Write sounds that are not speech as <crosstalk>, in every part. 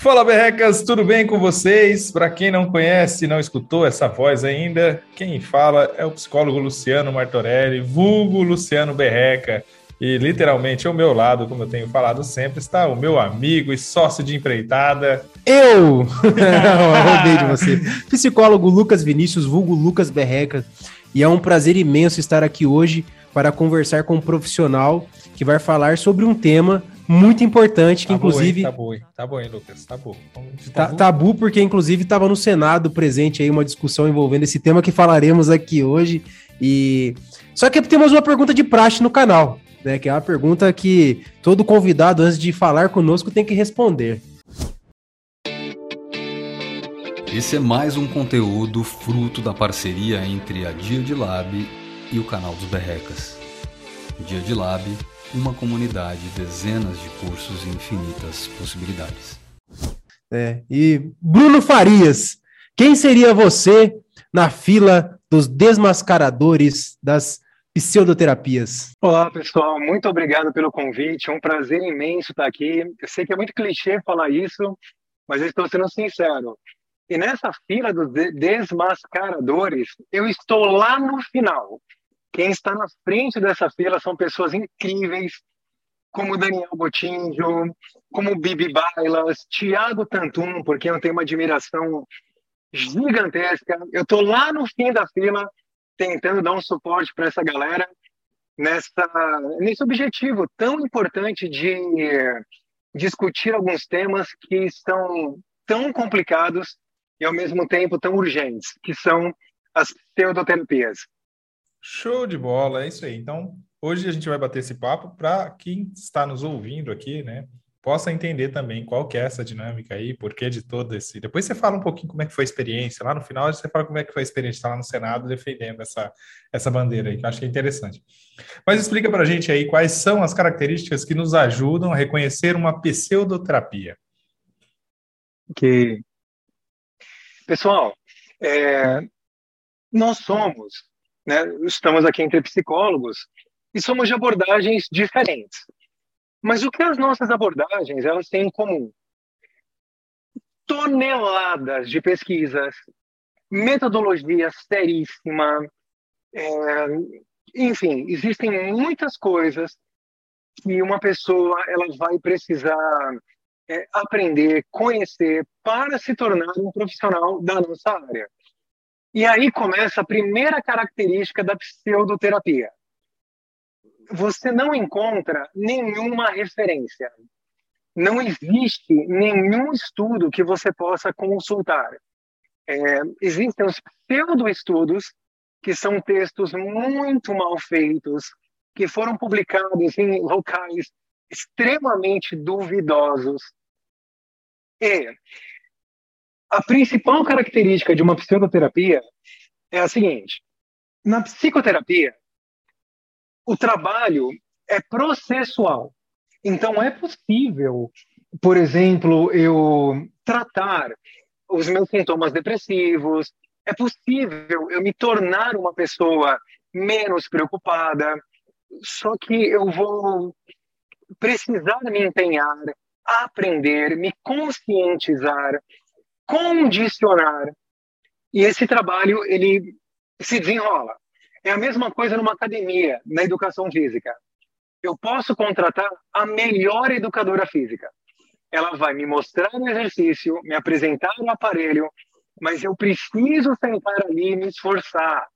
Fala, berrecas, tudo bem com vocês? Para quem não conhece, não escutou essa voz ainda, quem fala é o psicólogo Luciano Martorelli, vulgo Luciano Berreca. E literalmente ao meu lado, como eu tenho falado sempre, está o meu amigo e sócio de empreitada. Eu! <laughs> <laughs> Roubei de você. Psicólogo Lucas Vinícius, vulgo Lucas Berreca. E é um prazer imenso estar aqui hoje para conversar com um profissional que vai falar sobre um tema muito importante, que tá inclusive. Bom, tá bom, tá bom, hein, Lucas? Tá bom. Tá, tabu, porque inclusive estava no Senado presente aí uma discussão envolvendo esse tema que falaremos aqui hoje. E. Só que temos uma pergunta de praxe no canal, né? Que é uma pergunta que todo convidado, antes de falar conosco, tem que responder. Esse é mais um conteúdo fruto da parceria entre a Dia de Lab e o canal dos Berrecas. Dia de Lab uma comunidade, dezenas de cursos e infinitas possibilidades. É, e Bruno Farias, quem seria você na fila dos desmascaradores das pseudoterapias? Olá, pessoal, muito obrigado pelo convite. É um prazer imenso estar aqui. Eu sei que é muito clichê falar isso, mas eu estou sendo sincero. E nessa fila dos desmascaradores, eu estou lá no final. Quem está na frente dessa fila são pessoas incríveis, como Daniel Botinho, como Bibi Bailas, Tiago Tantum, porque eu tenho uma admiração gigantesca. Eu estou lá no fim da fila, tentando dar um suporte para essa galera nessa, nesse objetivo tão importante de discutir alguns temas que são tão complicados e ao mesmo tempo tão urgentes, que são as pseudoterapias. Show de bola, é isso aí. Então, hoje a gente vai bater esse papo para quem está nos ouvindo aqui, né, possa entender também qual que é essa dinâmica aí, por que de todo esse. Depois você fala um pouquinho como é que foi a experiência. Lá no final você fala como é que foi a experiência lá no Senado defendendo essa, essa bandeira aí, que eu acho que é interessante. Mas explica para a gente aí quais são as características que nos ajudam a reconhecer uma pseudoterapia. Que pessoal, é, nós somos né? Estamos aqui entre psicólogos e somos de abordagens diferentes. Mas o que as nossas abordagens elas têm em comum? Toneladas de pesquisas, metodologia seríssima, é, enfim, existem muitas coisas que uma pessoa ela vai precisar é, aprender, conhecer para se tornar um profissional da nossa área. E aí começa a primeira característica da pseudoterapia. Você não encontra nenhuma referência. Não existe nenhum estudo que você possa consultar. É, existem os pseudo-estudos, que são textos muito mal feitos, que foram publicados em locais extremamente duvidosos. E a principal característica de uma psicoterapia é a seguinte: na psicoterapia, o trabalho é processual. Então, é possível, por exemplo, eu tratar os meus sintomas depressivos, é possível eu me tornar uma pessoa menos preocupada, só que eu vou precisar me empenhar, aprender, me conscientizar, condicionar. E esse trabalho, ele se desenrola. É a mesma coisa numa academia, na educação física. Eu posso contratar a melhor educadora física. Ela vai me mostrar o exercício, me apresentar o aparelho, mas eu preciso sentar ali e me esforçar.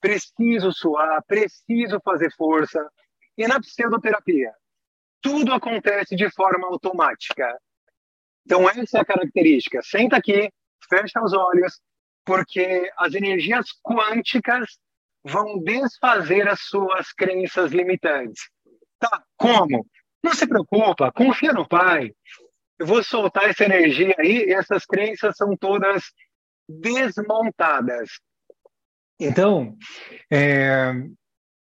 Preciso suar, preciso fazer força. E na pseudoterapia, tudo acontece de forma automática. Então, essa é a característica. Senta aqui, fecha os olhos, porque as energias quânticas vão desfazer as suas crenças limitantes. Tá, como? Não se preocupa, confia no Pai. Eu vou soltar essa energia aí e essas crenças são todas desmontadas. Então, é,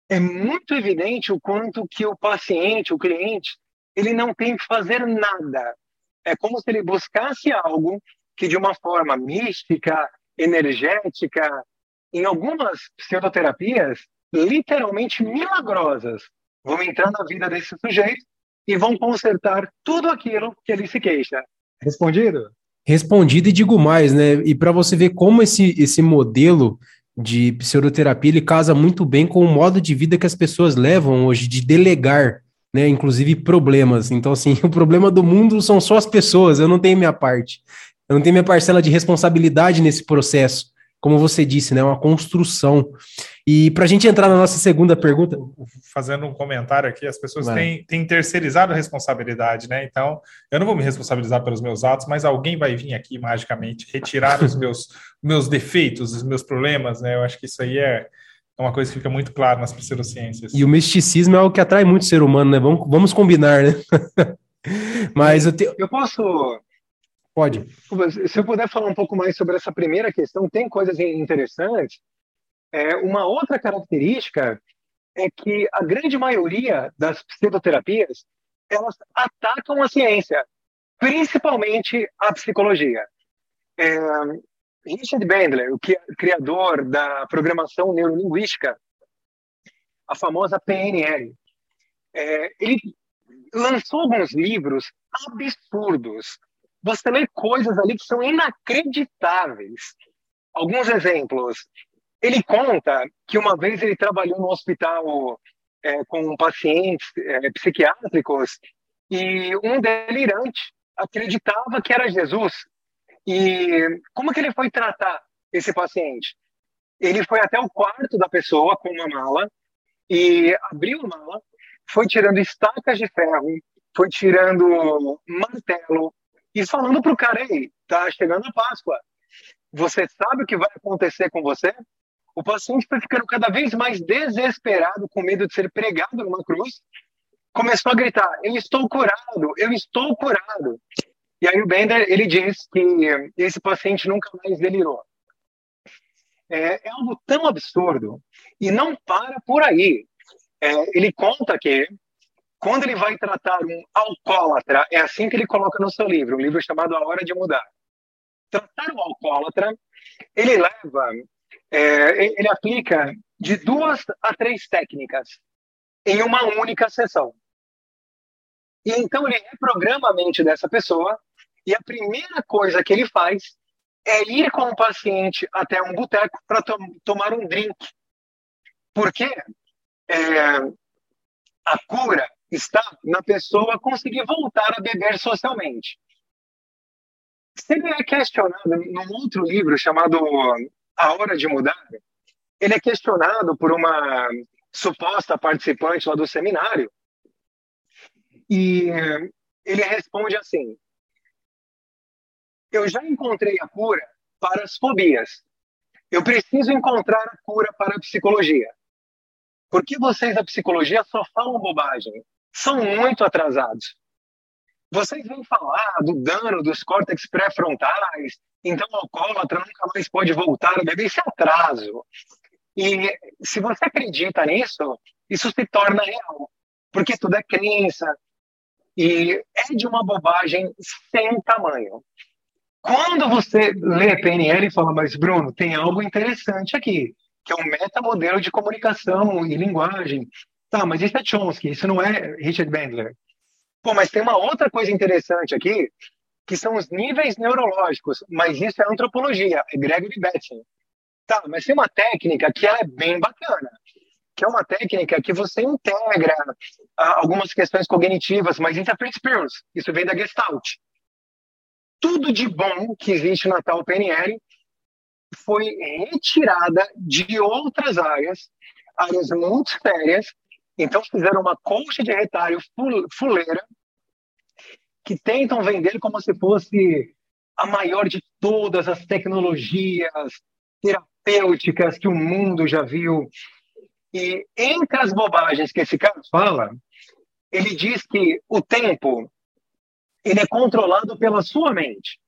é muito evidente o quanto que o paciente, o cliente, ele não tem que fazer nada é como se ele buscasse algo que, de uma forma mística, energética, em algumas pseudoterapias, literalmente milagrosas, vão entrar na vida desse sujeito e vão consertar tudo aquilo que ele se queixa. Respondido? Respondido e digo mais, né? E para você ver como esse, esse modelo de pseudoterapia ele casa muito bem com o modo de vida que as pessoas levam hoje de delegar, né? Inclusive problemas. Então, assim, <laughs> o problema do mundo são só as pessoas, eu não tenho minha parte. Eu não tenho minha parcela de responsabilidade nesse processo como você disse, né, uma construção. E para a gente entrar na nossa segunda pergunta. Fazendo um comentário aqui, as pessoas têm, têm terceirizado a responsabilidade, né? Então, eu não vou me responsabilizar pelos meus atos, mas alguém vai vir aqui magicamente retirar os <laughs> meus, meus defeitos, os meus problemas, né? Eu acho que isso aí é, é uma coisa que fica muito clara nas pseudociências. E o misticismo é algo que atrai muito o ser humano, né? Vamos, vamos combinar, né? <laughs> mas eu, te... eu posso Pode. Se eu puder falar um pouco mais sobre essa primeira questão, tem coisas interessantes. É, uma outra característica é que a grande maioria das psicoterapias elas atacam a ciência, principalmente a psicologia. É, Richard Bandler, o criador da programação neurolinguística, a famosa PNL, é, ele lançou alguns livros absurdos você lê coisas ali que são inacreditáveis. Alguns exemplos. Ele conta que uma vez ele trabalhou no hospital é, com pacientes é, psiquiátricos e um delirante acreditava que era Jesus. E como que ele foi tratar esse paciente? Ele foi até o quarto da pessoa com uma mala e abriu a mala, foi tirando estacas de ferro, foi tirando martelo, e falando para o cara, ei, tá chegando a Páscoa, você sabe o que vai acontecer com você? O paciente foi ficando cada vez mais desesperado, com medo de ser pregado numa cruz, começou a gritar, eu estou curado, eu estou curado. E aí o Bender, ele diz que esse paciente nunca mais delirou. É, é algo tão absurdo e não para por aí. É, ele conta que quando ele vai tratar um alcoólatra, é assim que ele coloca no seu livro, um livro chamado A Hora de Mudar. Tratar um alcoólatra, ele leva, é, ele aplica de duas a três técnicas em uma única sessão. E então ele reprograma a mente dessa pessoa e a primeira coisa que ele faz é ir com o paciente até um boteco para to tomar um drink. Porque é, a cura está na pessoa conseguir voltar a beber socialmente. Ele é questionado num outro livro chamado A Hora de Mudar, ele é questionado por uma suposta participante lá do seminário e ele responde assim: Eu já encontrei a cura para as fobias. Eu preciso encontrar a cura para a psicologia. Porque vocês da psicologia só falam bobagem são muito atrasados. Vocês vêm falar do dano dos córtex pré-frontais, então o alcoólatra nunca mais pode voltar a beber, isso é atraso. E se você acredita nisso, isso se torna real, porque tudo é crença e é de uma bobagem sem tamanho. Quando você lê PNL e fala, mas Bruno, tem algo interessante aqui, que é um metamodelo de comunicação e linguagem, Tá, mas isso é Chomsky, isso não é Richard Bandler. Pô, mas tem uma outra coisa interessante aqui, que são os níveis neurológicos, mas isso é antropologia, é Gregory Bateson. Tá, mas tem uma técnica que ela é bem bacana, que é uma técnica que você integra ah, algumas questões cognitivas, mas interprete Spears, isso vem da Gestalt. Tudo de bom que existe na tal PNL foi retirada de outras áreas, áreas muito sérias, então fizeram uma colcha de retalho fuleira que tentam vender como se fosse a maior de todas as tecnologias terapêuticas que o mundo já viu. E entre as bobagens que esse cara fala, ele diz que o tempo ele é controlado pela sua mente.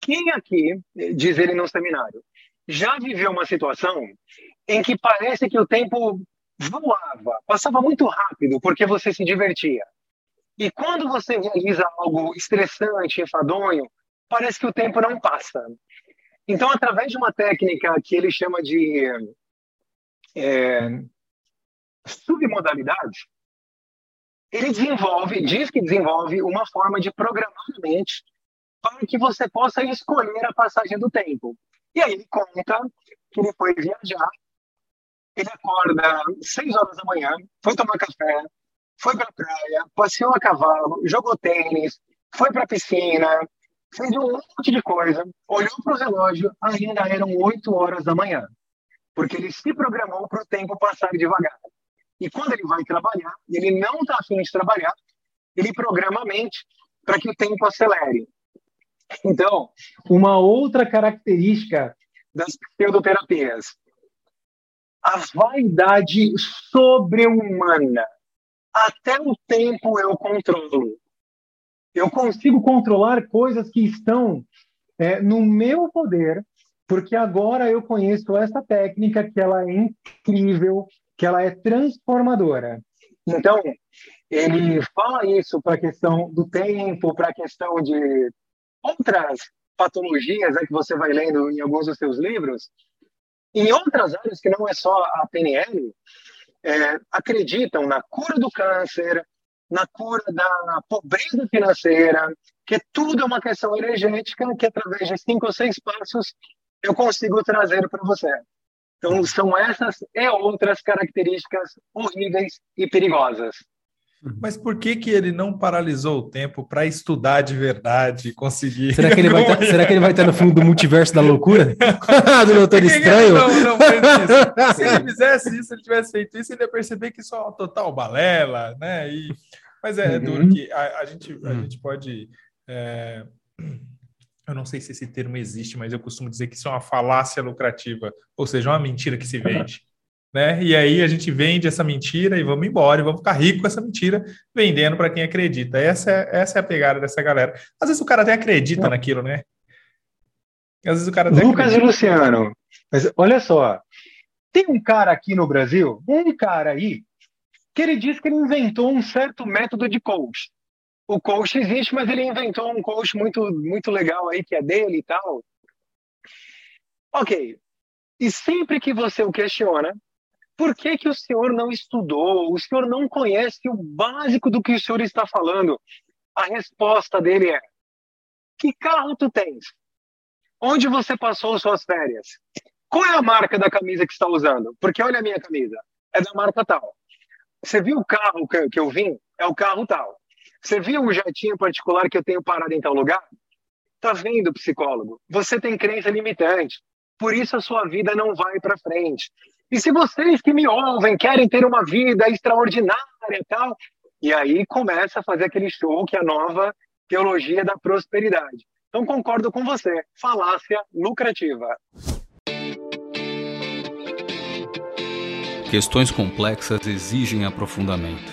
Quem aqui, diz ele no seminário, já viveu uma situação em que parece que o tempo voava, passava muito rápido porque você se divertia. E quando você realiza algo estressante, enfadonho, parece que o tempo não passa. Então, através de uma técnica que ele chama de é, ele desenvolve, diz que desenvolve uma forma de programar a mente para que você possa escolher a passagem do tempo. E aí ele conta que ele foi viajar, ele acorda seis horas da manhã, foi tomar café, foi para a praia, passeou a cavalo, jogou tênis, foi para a piscina, fez um monte de coisa, olhou para o relógio, ainda eram oito horas da manhã, porque ele se programou para o tempo passar devagar. E quando ele vai trabalhar, ele não está afim de trabalhar, ele programa a mente para que o tempo acelere. Então, uma outra característica das pseudoterapias, a vaidade sobre-humana. Até o tempo eu controlo. Eu consigo controlar coisas que estão é, no meu poder, porque agora eu conheço essa técnica que ela é incrível, que ela é transformadora. Então, ele fala isso para a questão do tempo, para a questão de outras patologias né, que você vai lendo em alguns dos seus livros, em outras áreas que não é só a PNL, é, acreditam na cura do câncer, na cura da pobreza financeira, que tudo é uma questão energética que através de cinco ou seis passos eu consigo trazer para você. Então são essas e outras características horríveis e perigosas. Uhum. Mas por que, que ele não paralisou o tempo para estudar de verdade e conseguir. Será que, ele vai <laughs> tá, será que ele vai estar no fundo do multiverso da loucura? <laughs> <laughs> do Doutor Estranho? Não, não Se ele fizesse isso, se ele tivesse feito isso, ele ia perceber que isso é uma total balela, né? E... Mas é, é uhum. duro que a, a gente, a uhum. gente pode. É... Eu não sei se esse termo existe, mas eu costumo dizer que isso é uma falácia lucrativa, ou seja, uma mentira que se vende né? E aí a gente vende essa mentira e vamos embora, e vamos ficar rico com essa mentira, vendendo para quem acredita. Essa é, essa é a pegada dessa galera. Às vezes o cara até acredita naquilo, né? Às vezes o cara Lucas acredita. e Luciano, mas olha só, tem um cara aqui no Brasil, um cara aí, que ele diz que ele inventou um certo método de coach. O coach existe, mas ele inventou um coach muito, muito legal aí, que é dele e tal. Ok. E sempre que você o questiona, por que, que o senhor não estudou? O senhor não conhece o básico do que o senhor está falando? A resposta dele é: Que carro tu tens? Onde você passou suas férias? Qual é a marca da camisa que está usando? Porque olha a minha camisa, é da marca tal. Você viu o carro que, eu vim? É o carro tal. Você viu o jatinho particular que eu tenho parado em tal lugar? Tá vendo, psicólogo? Você tem crença limitante. Por isso a sua vida não vai para frente. E se vocês que me ouvem querem ter uma vida extraordinária e tal, e aí começa a fazer aquele show que é a nova teologia da prosperidade. Então concordo com você, falácia lucrativa. Questões complexas exigem aprofundamento.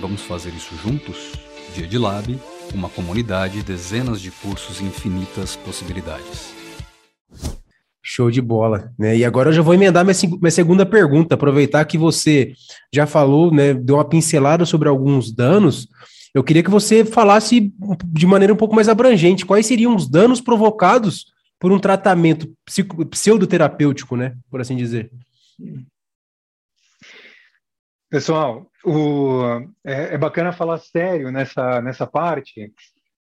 Vamos fazer isso juntos? Dia de Lab, uma comunidade, dezenas de cursos e infinitas possibilidades. Show de bola, né? E agora eu já vou emendar minha, minha segunda pergunta, aproveitar que você já falou, né, deu uma pincelada sobre alguns danos. Eu queria que você falasse de maneira um pouco mais abrangente quais seriam os danos provocados por um tratamento pseudoterapêutico, né, por assim dizer. Pessoal, o, é, é bacana falar sério nessa, nessa parte,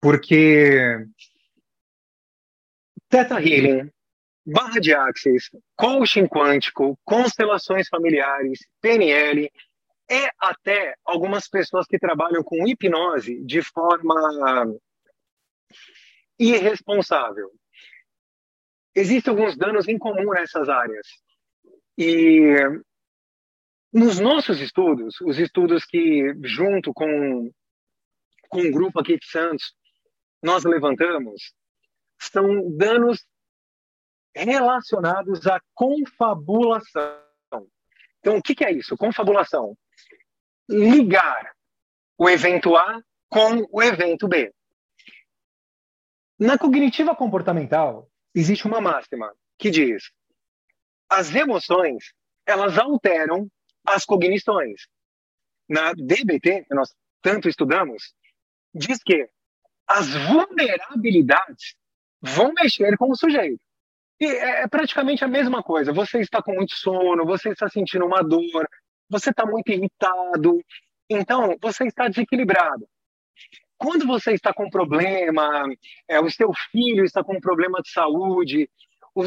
porque Teta Healing barra de axis, coaching quântico, constelações familiares, PNL, é até algumas pessoas que trabalham com hipnose de forma irresponsável. Existem alguns danos em comum nessas áreas. E nos nossos estudos, os estudos que, junto com, com um grupo aqui de Santos, nós levantamos, são danos relacionados à confabulação. Então, o que é isso? Confabulação. Ligar o evento A com o evento B. Na cognitiva comportamental, existe uma máxima que diz: as emoções, elas alteram as cognições. Na DBT, que nós tanto estudamos, diz que as vulnerabilidades vão mexer com o sujeito. E é, é praticamente a mesma coisa. Você está com muito sono, você está sentindo uma dor, você está muito irritado. Então, você está desequilibrado. Quando você está com problema, é, o seu filho está com problema de saúde, o,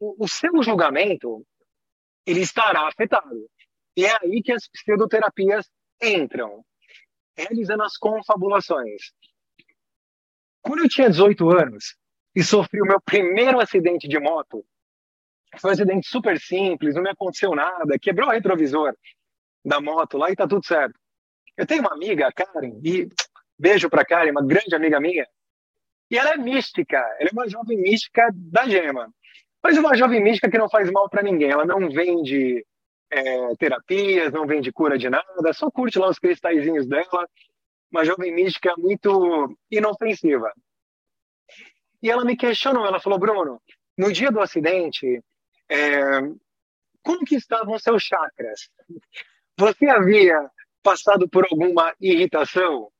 o, o seu julgamento ele estará afetado. E é aí que as pseudoterapias entram, realizando as confabulações. Quando eu tinha 18 anos e sofri o meu primeiro acidente de moto, foi um acidente super simples, não me aconteceu nada, quebrou o retrovisor da moto lá e tá tudo certo. Eu tenho uma amiga, a Karen, e Beijo para Karen, uma grande amiga minha. E ela é mística, ela é uma jovem mística da gema. Mas uma jovem mística que não faz mal para ninguém. Ela não vende é, terapias, não vende cura de nada, só curte lá os cristalzinhos dela. Uma jovem mística muito inofensiva. E ela me questionou, ela falou, Bruno, no dia do acidente, é, como que estavam seus chakras? Você havia passado por alguma irritação?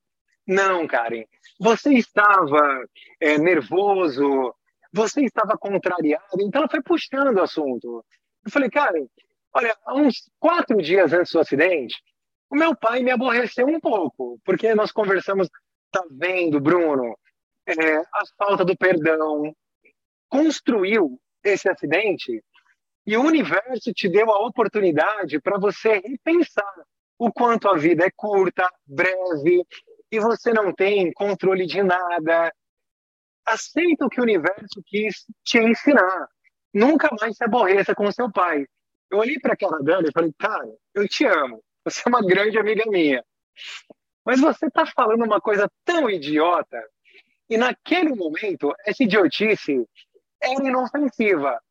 Não, Karen. Você estava é, nervoso, você estava contrariado, então ela foi puxando o assunto. Eu falei, Karen, olha, uns quatro dias antes do acidente, o meu pai me aborreceu um pouco, porque nós conversamos, tá vendo, Bruno, é, a falta do perdão construiu esse acidente e o universo te deu a oportunidade para você repensar o quanto a vida é curta, breve e você não tem controle de nada. Aceita o que o universo quis te ensinar. Nunca mais se aborreça com seu pai. Eu olhei para aquela dama e falei, cara, eu te amo. Você é uma grande amiga minha. Mas você está falando uma coisa tão idiota. E naquele momento, essa idiotice era inofensiva.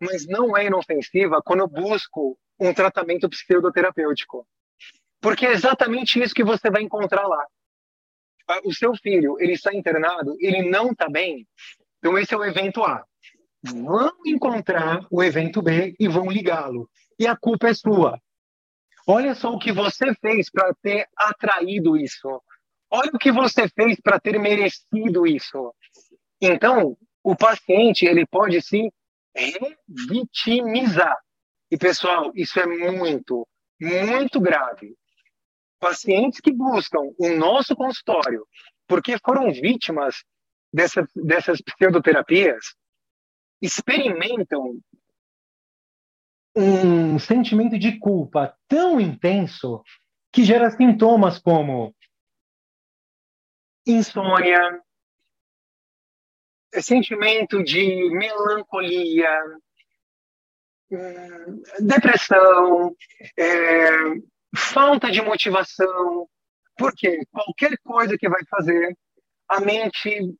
Mas não é inofensiva quando eu busco um tratamento pseudoterapêutico. Porque é exatamente isso que você vai encontrar lá o seu filho ele está internado, ele não está bem, então esse é o evento A. Vão encontrar o evento B e vão ligá-lo. E a culpa é sua. Olha só o que você fez para ter atraído isso. Olha o que você fez para ter merecido isso. Então, o paciente ele pode se revitimizar. E pessoal, isso é muito, muito grave pacientes que buscam o nosso consultório porque foram vítimas dessa, dessas pseudoterapias experimentam um sentimento de culpa tão intenso que gera sintomas como insônia, sentimento de melancolia, hum, depressão, é, falta de motivação, porque qualquer coisa que vai fazer, a mente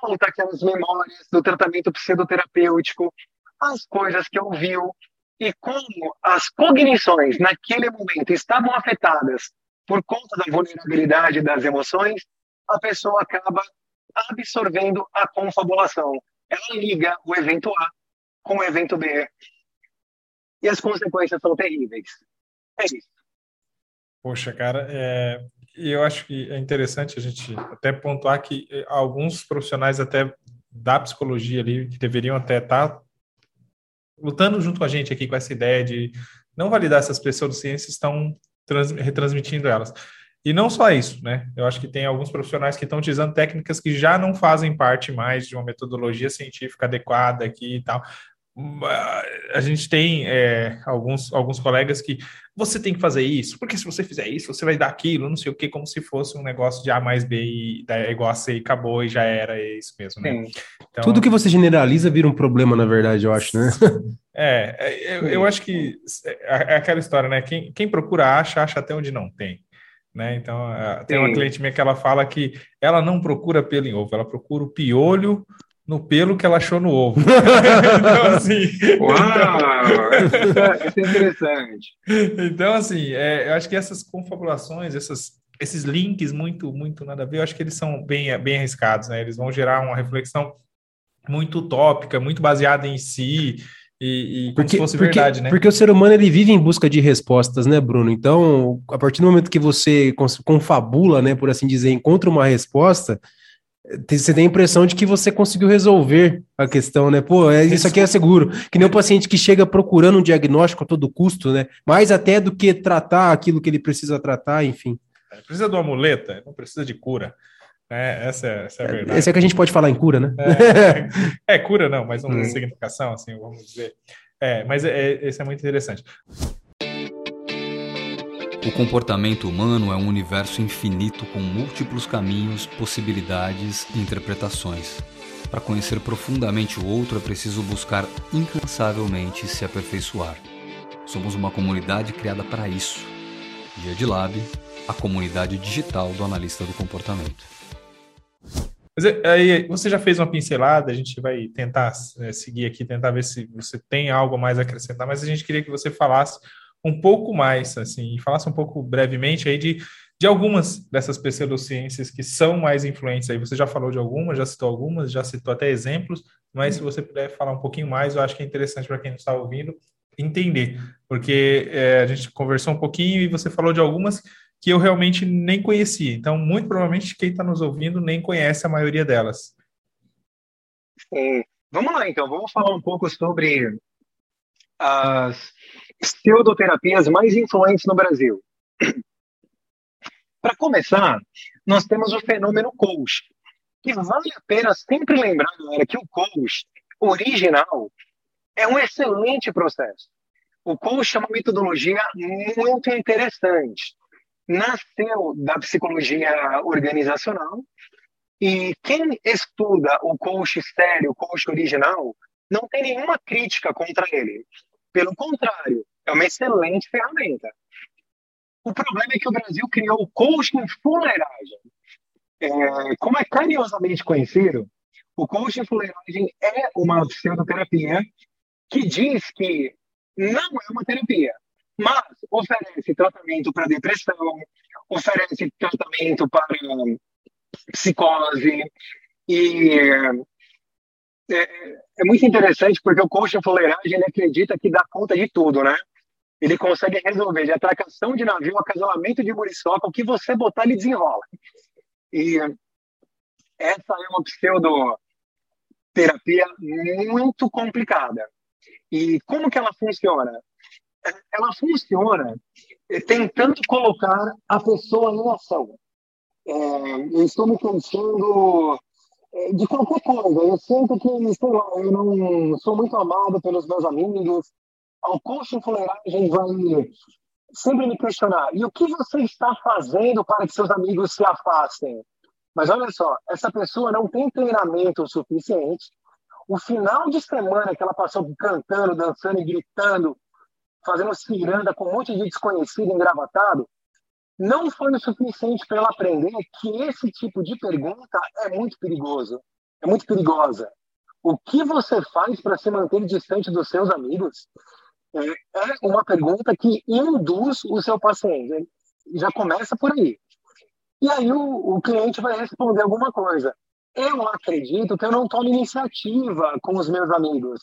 volta aquelas memórias do tratamento psicoterapêutico, as coisas que ouviu, e como as cognições naquele momento estavam afetadas por conta da vulnerabilidade das emoções, a pessoa acaba absorvendo a confabulação. Ela liga o evento A com o evento B. E as consequências são terríveis. É isso. Poxa, cara, é, eu acho que é interessante a gente até pontuar que é, alguns profissionais até da psicologia ali, que deveriam até estar tá lutando junto com a gente aqui com essa ideia de não validar essas pseudociências, estão trans, retransmitindo elas. E não só isso, né? Eu acho que tem alguns profissionais que estão utilizando técnicas que já não fazem parte mais de uma metodologia científica adequada aqui e tal a gente tem é, alguns, alguns colegas que você tem que fazer isso, porque se você fizer isso, você vai dar aquilo, não sei o que, como se fosse um negócio de A mais B e é igual a C e acabou e já era, é isso mesmo, né? Então, Tudo que você generaliza vira um problema, na verdade, eu acho, né? É, é eu, eu acho que é, é aquela história, né? Quem, quem procura acha, acha até onde não tem. Né? Então, tem uma cliente minha que ela fala que ela não procura pelo em ovo, ela procura o piolho no pelo que ela achou no ovo. <laughs> então, assim. Uau! <laughs> Isso é interessante. Então, assim, é, eu acho que essas confabulações, essas, esses links muito, muito nada a ver, eu acho que eles são bem, bem arriscados, né? Eles vão gerar uma reflexão muito utópica, muito baseada em si. E, e como porque, se fosse porque, verdade, né? Porque o ser humano ele vive em busca de respostas, né, Bruno? Então, a partir do momento que você confabula, né, por assim dizer, encontra uma resposta, você tem a impressão de que você conseguiu resolver a questão, né? Pô, é, isso aqui é seguro. Que nem o paciente que chega procurando um diagnóstico a todo custo, né? Mais até do que tratar aquilo que ele precisa tratar, enfim. É, precisa de uma muleta, não precisa de cura. É, essa, é, essa é a verdade. Esse é que a gente pode falar em cura, né? É, <laughs> é cura não, mas uma hum. significação, assim, vamos dizer. É, mas é, esse é muito interessante. O comportamento humano é um universo infinito com múltiplos caminhos, possibilidades e interpretações. Para conhecer profundamente o outro é preciso buscar incansavelmente se aperfeiçoar. Somos uma comunidade criada para isso. Dia de Lab, a comunidade digital do analista do comportamento. É, aí você já fez uma pincelada, a gente vai tentar é, seguir aqui, tentar ver se você tem algo mais a acrescentar, mas a gente queria que você falasse um pouco mais, assim, e falasse um pouco brevemente aí de, de algumas dessas pseudociências que são mais influentes aí. Você já falou de algumas, já citou algumas, já citou até exemplos, mas se você puder falar um pouquinho mais, eu acho que é interessante para quem está ouvindo entender, porque é, a gente conversou um pouquinho e você falou de algumas que eu realmente nem conhecia. Então, muito provavelmente quem está nos ouvindo nem conhece a maioria delas. Sim. Vamos lá, então. Vamos falar um pouco sobre as pseudoterapias mais influentes no Brasil. Para começar, nós temos o fenômeno coach, que vale a pena sempre lembrar, galera, que o coach original é um excelente processo. O coach é uma metodologia muito interessante. Nasceu da psicologia organizacional e quem estuda o coach sério, o coach original, não tem nenhuma crítica contra ele. Pelo contrário, é uma excelente ferramenta. O problema é que o Brasil criou o coaching fuleiragem. É, como é carinhosamente conhecido, o coaching fuleiragem é uma pseudoterapia que diz que não é uma terapia, mas oferece tratamento para depressão, oferece tratamento para psicose e é, é, muito interessante porque o coach fuleiragem ele acredita que dá conta de tudo, né? Ele consegue resolver de atracação de navio, acasalamento de muriçoca, o que você botar ele desenrola. E essa é uma pseudoterapia muito complicada. E como que ela funciona? Ela funciona tentando colocar a pessoa em ação. É, eu estou me cansando é, de qualquer coisa. Eu sinto que, sei lá, eu não sou muito amado pelos meus amigos. O coaching fuleiragem vai sempre me questionar. E o que você está fazendo para que seus amigos se afastem? Mas olha só, essa pessoa não tem treinamento suficiente. O final de semana que ela passou cantando, dançando e gritando, fazendo ciranda com um monte de desconhecido engravatado, não foi o suficiente para ela aprender que esse tipo de pergunta é muito perigoso, é muito perigosa. O que você faz para se manter distante dos seus amigos é, é uma pergunta que induz o seu paciente. Já começa por aí. E aí o, o cliente vai responder alguma coisa. Eu acredito que eu não tomo iniciativa com os meus amigos.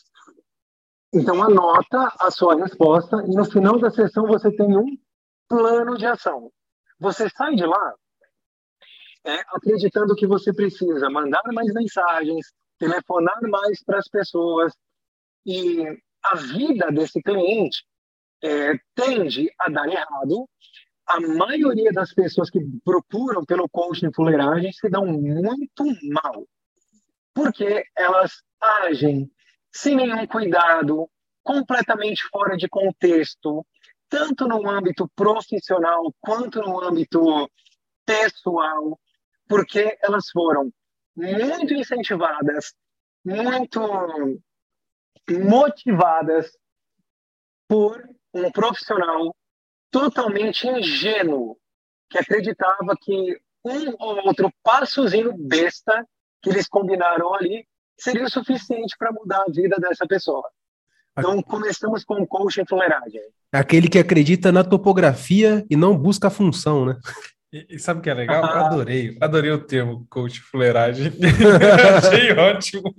Então anota a sua resposta e no final da sessão você tem um plano de ação. Você sai de lá é, acreditando que você precisa mandar mais mensagens, telefonar mais para as pessoas e a vida desse cliente é, tende a dar errado. A maioria das pessoas que procuram pelo coaching fuleiragem se dão muito mal, porque elas agem sem nenhum cuidado, completamente fora de contexto, tanto no âmbito profissional quanto no âmbito pessoal, porque elas foram muito incentivadas, muito motivadas por um profissional totalmente ingênuo, que acreditava que um ou outro passozinho besta que eles combinaram ali seria o suficiente para mudar a vida dessa pessoa. Então, começamos com o coaching fuleiragem. Aquele que acredita na topografia e não busca a função, né? E, e sabe o que é legal? Eu adorei, adorei o termo coach fuleiragem. <laughs> Achei ótimo.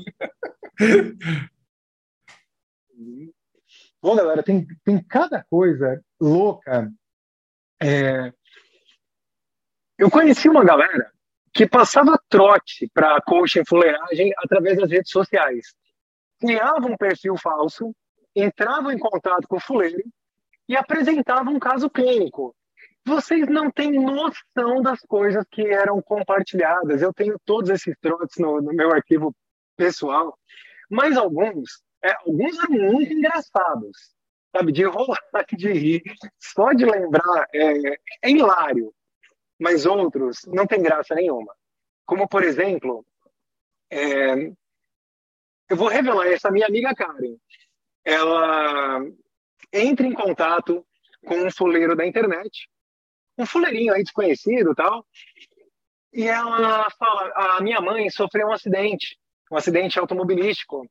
Bom, galera, tem, tem cada coisa louca. É... Eu conheci uma galera que passava trote para coaching fuleiragem através das redes sociais. Criava um perfil falso, entrava em contato com o fuleiro e apresentava um caso clínico. Vocês não têm noção das coisas que eram compartilhadas. Eu tenho todos esses trotes no, no meu arquivo pessoal, mas alguns, é, alguns eram muito engraçados, sabe? De rolar, <laughs> de rir. Só de lembrar é, é hilário mas outros não tem graça nenhuma. Como, por exemplo, é, eu vou revelar essa minha amiga Karen. Ela entra em contato com um fuleiro da internet, um fuleirinho aí desconhecido tal, e ela fala: a minha mãe sofreu um acidente, um acidente automobilístico,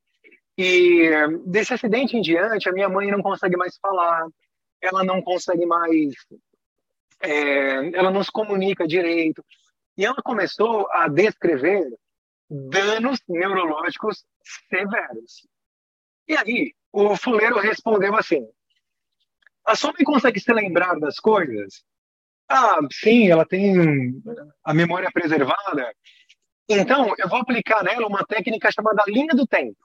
e desse acidente em diante a minha mãe não consegue mais falar, ela não consegue mais é, ela não se comunica direito. E ela começou a descrever danos neurológicos severos. E aí, o fuleiro respondeu assim: A sua mãe consegue se lembrar das coisas? Ah, sim, ela tem a memória preservada. Então, eu vou aplicar nela uma técnica chamada linha do tempo,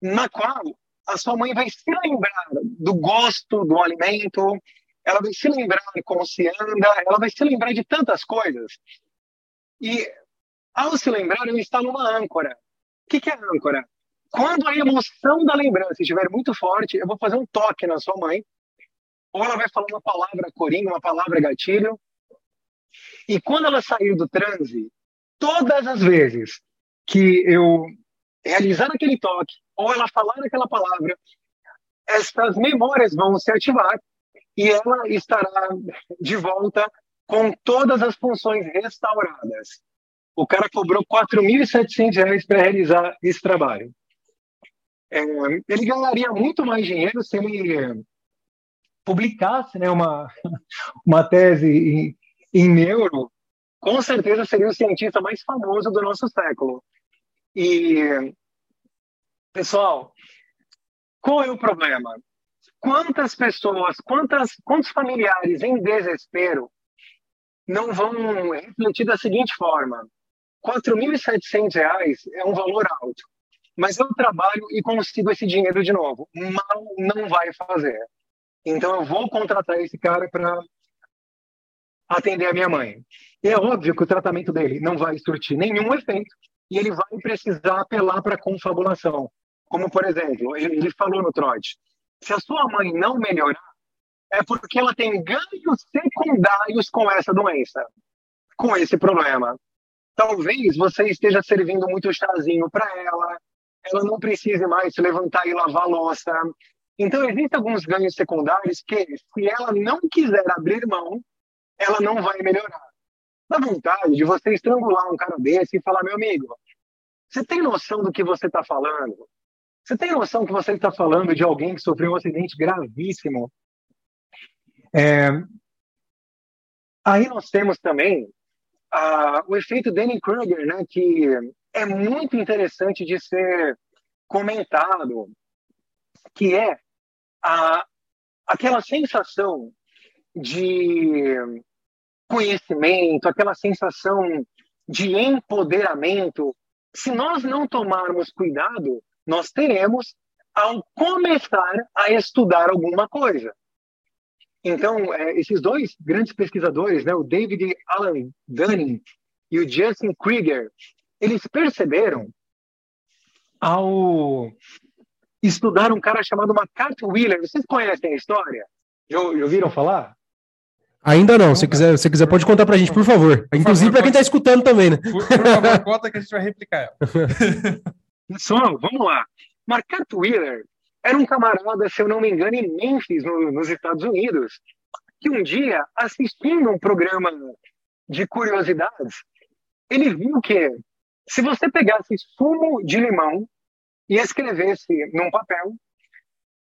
na qual a sua mãe vai se lembrar do gosto do alimento, ela vai se lembrar de como se anda, ela vai se lembrar de tantas coisas. E ao se lembrar, eu instalo uma âncora. O que, que é âncora? Quando a emoção da lembrança estiver muito forte, eu vou fazer um toque na sua mãe, ou ela vai falar uma palavra coringa, uma palavra gatilho, e quando ela sair do transe, todas as vezes que eu realizar aquele toque, ou ela falar aquela palavra, essas memórias vão se ativar e ela estará de volta com todas as funções restauradas. O cara cobrou R$ 4.700 para realizar esse trabalho. É, ele ganharia muito mais dinheiro se ele publicasse né, uma, <laughs> uma tese em, em neuro. Com certeza seria o cientista mais famoso do nosso século. E, pessoal, qual é o problema? Quantas pessoas, quantas, quantos familiares em desespero não vão refletir da seguinte forma: R$ 4.700 é um valor alto, mas eu trabalho e consigo esse dinheiro de novo. Mal não vai fazer. Então eu vou contratar esse cara para atender a minha mãe. E é óbvio que o tratamento dele não vai surtir nenhum efeito e ele vai precisar apelar para confabulação. Como, por exemplo, ele falou no trote, se a sua mãe não melhorar, é porque ela tem ganhos secundários com essa doença, com esse problema. Talvez você esteja servindo muito chazinho para ela, ela não precise mais se levantar e lavar louça. Então, existem alguns ganhos secundários que, se ela não quiser abrir mão, ela não vai melhorar. Dá vontade de você estrangular um cara desse e falar: meu amigo, você tem noção do que você está falando? Você tem noção que você está falando de alguém que sofreu um acidente gravíssimo? É... Aí nós temos também uh, o efeito Danny-Kruger, né, que é muito interessante de ser comentado, que é a, aquela sensação de conhecimento, aquela sensação de empoderamento. Se nós não tomarmos cuidado, nós teremos ao começar a estudar alguma coisa. Então, é, esses dois grandes pesquisadores, né, o David Alan Dunning e o Justin Krieger, eles perceberam ao estudar um cara chamado McCarthy Wheeler. Vocês conhecem a história? Já, ouviram falar? Ainda não. Se quiser, se quiser, pode contar pra gente, por favor. Por Inclusive para quem está escutando também, né? Por, por favor, conta que a gente vai replicar ela. <laughs> Pessoal, vamos lá. Marquette Wheeler era um camarada, se eu não me engano, em Memphis, no, nos Estados Unidos, que um dia, assistindo um programa de curiosidades, ele viu que se você pegasse sumo de limão e escrevesse num papel,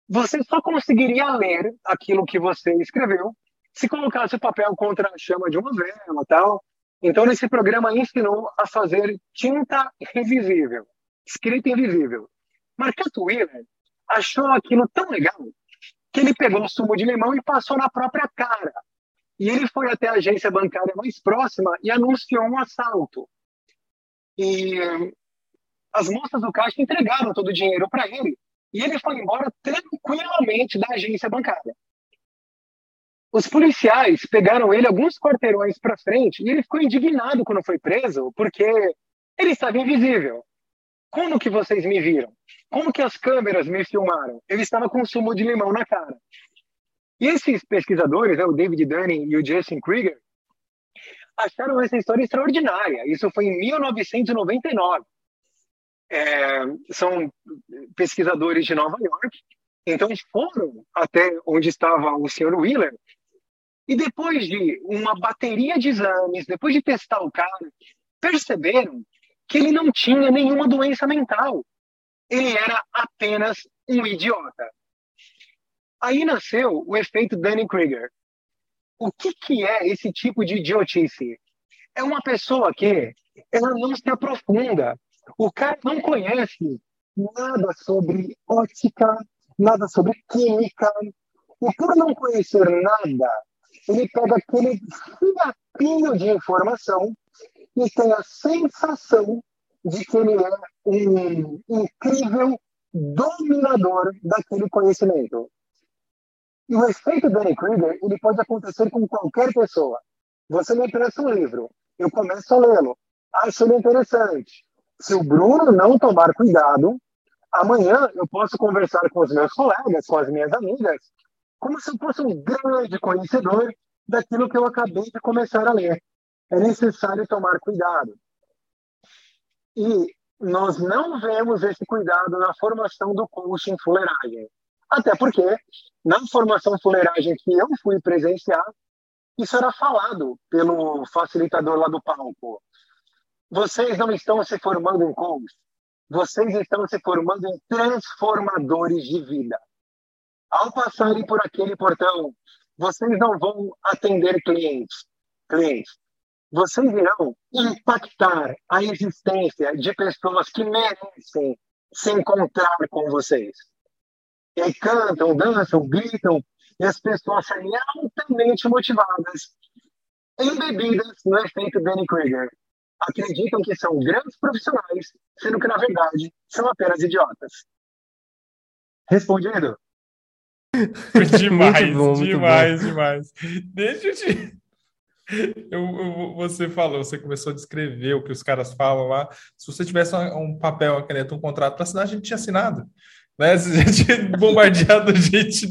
você só conseguiria ler aquilo que você escreveu se colocasse o papel contra a chama de uma vela tal. Então, nesse programa, ensinou a fazer tinta revisível escrita invisível. Mas Wheeler achou aquilo tão legal que ele pegou um sumo de limão e passou na própria cara. e ele foi até a agência bancária mais próxima e anunciou um assalto. E as moças do caixa entregaram todo o dinheiro para ele e ele foi embora tranquilamente da agência bancária. Os policiais pegaram ele alguns quarteirões para frente e ele ficou indignado quando foi preso, porque ele estava invisível. Como que vocês me viram? Como que as câmeras me filmaram? Eu estava com sumo de limão na cara. E esses pesquisadores, né, o David Dunning e o Jason Krieger, acharam essa história extraordinária. Isso foi em 1999. É, são pesquisadores de Nova York, então foram até onde estava o Sr. Wheeler e depois de uma bateria de exames, depois de testar o cara, perceberam que ele não tinha nenhuma doença mental. Ele era apenas um idiota. Aí nasceu o efeito Dunning-Kruger. O que, que é esse tipo de idiotice? É uma pessoa que ela não se aprofunda. O cara não conhece nada sobre ótica, nada sobre química. E por não conhecer nada, ele pega aquele fiapinho de informação e tem a sensação de que ele é um incrível dominador daquele conhecimento. E o efeito Danny Krieger ele pode acontecer com qualquer pessoa. Você me empresta um livro, eu começo a lê-lo, acho ele interessante. Se o Bruno não tomar cuidado, amanhã eu posso conversar com os meus colegas, com as minhas amigas, como se eu fosse um grande conhecedor daquilo que eu acabei de começar a ler. É necessário tomar cuidado. E nós não vemos esse cuidado na formação do coaching fuleiragem. Até porque, na formação fuleiragem que eu fui presenciar, isso era falado pelo facilitador lá do palco. Vocês não estão se formando em coach, vocês estão se formando em transformadores de vida. Ao passarem por aquele portão, vocês não vão atender clientes. clientes. Vocês irão impactar a existência de pessoas que merecem se encontrar com vocês. E cantam, dançam, gritam, e as pessoas saem altamente motivadas, embebidas no efeito Danny Krieger. Acreditam que são grandes profissionais, sendo que, na verdade, são apenas idiotas. Respondido? demais, <laughs> bom, demais, demais. Deixa eu te. <laughs> Eu, eu, você falou, você começou a descrever o que os caras falam lá. Se você tivesse um papel, uma caneta, um contrato para assinar, a gente tinha assinado. Né? Gente tinha bombardeado a <laughs> gente.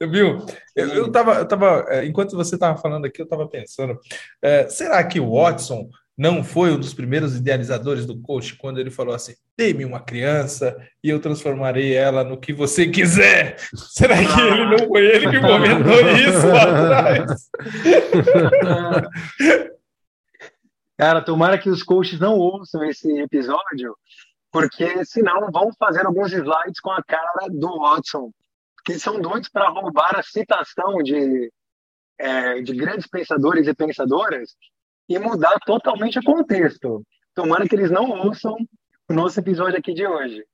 Viu? Eu, eu, tava, eu tava, é, enquanto você estava falando aqui, eu estava pensando: é, será que o Watson não foi um dos primeiros idealizadores do coach quando ele falou assim: dê-me uma criança e eu transformarei ela no que você quiser. Será que ele não foi ele que comentou <laughs> isso lá atrás? Cara, tomara que os coaches não ouçam esse episódio, porque senão vão fazer alguns slides com a cara do Watson, que são doidos para roubar a citação de, é, de grandes pensadores e pensadoras e mudar totalmente o contexto. Tomara que eles não ouçam o nosso episódio aqui de hoje.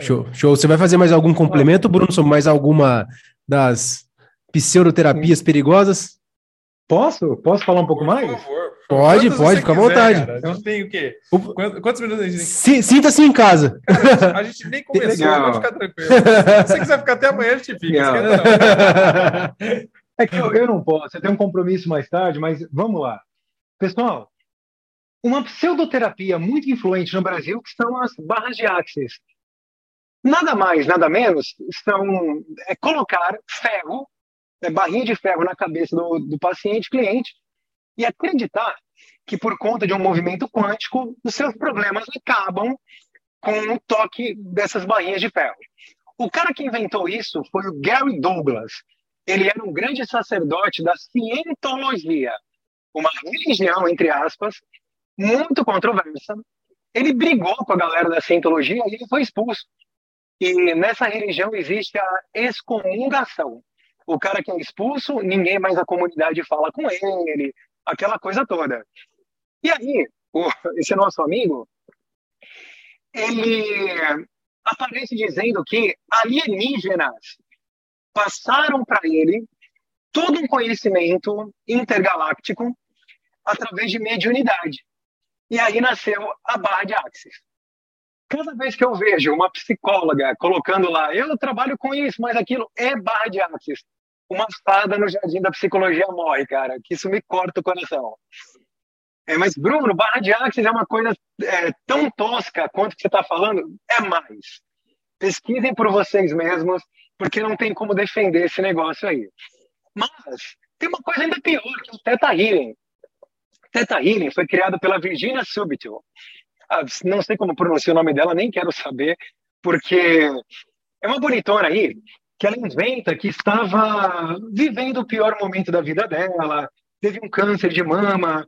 Show, show. Você vai fazer mais algum complemento, Bruno, sobre mais alguma das pseudoterapias perigosas? Posso? Posso falar um pouco Por mais? Favor. Pode, pode, fica à vontade. Cara. A gente tem o quê? Quantos minutos a gente tem? Sinta-se em casa. Cara, a gente nem começou, pode ficar tranquilo. Se você quiser ficar até amanhã, a gente fica. É que eu, eu não posso, eu tenho um compromisso mais tarde, mas vamos lá. Pessoal, uma pseudoterapia muito influente no Brasil que são as barras de axis. Nada mais, nada menos, são é, colocar ferro, é, barrinha de ferro na cabeça do, do paciente, cliente, e acreditar que por conta de um movimento quântico, os seus problemas acabam com o toque dessas barrinhas de ferro. O cara que inventou isso foi o Gary Douglas. Ele era um grande sacerdote da cientologia uma religião, entre aspas, muito controversa. Ele brigou com a galera da cientologia e ele foi expulso. E nessa religião existe a excomungação. O cara que é expulso, ninguém mais da comunidade fala com ele, aquela coisa toda. E aí, o, <laughs> esse nosso amigo, ele aparece dizendo que alienígenas passaram para ele todo um conhecimento intergaláctico através de mediunidade. E aí nasceu a barra de Axis. Cada vez que eu vejo uma psicóloga colocando lá, eu trabalho com isso, mas aquilo é barra de Axis. Uma fada no jardim da psicologia morre, cara, que isso me corta o coração. É, mas, Bruno, barra de Axis é uma coisa é, tão tosca quanto que você está falando? É mais. Pesquisem por vocês mesmos, porque não tem como defender esse negócio aí. Mas tem uma coisa ainda pior, que é o Theta Healing. Theta Healing foi criado pela Virginia Subitil. Ah, não sei como pronunciar o nome dela, nem quero saber, porque é uma bonitona aí que ela inventa que estava vivendo o pior momento da vida dela, teve um câncer de mama,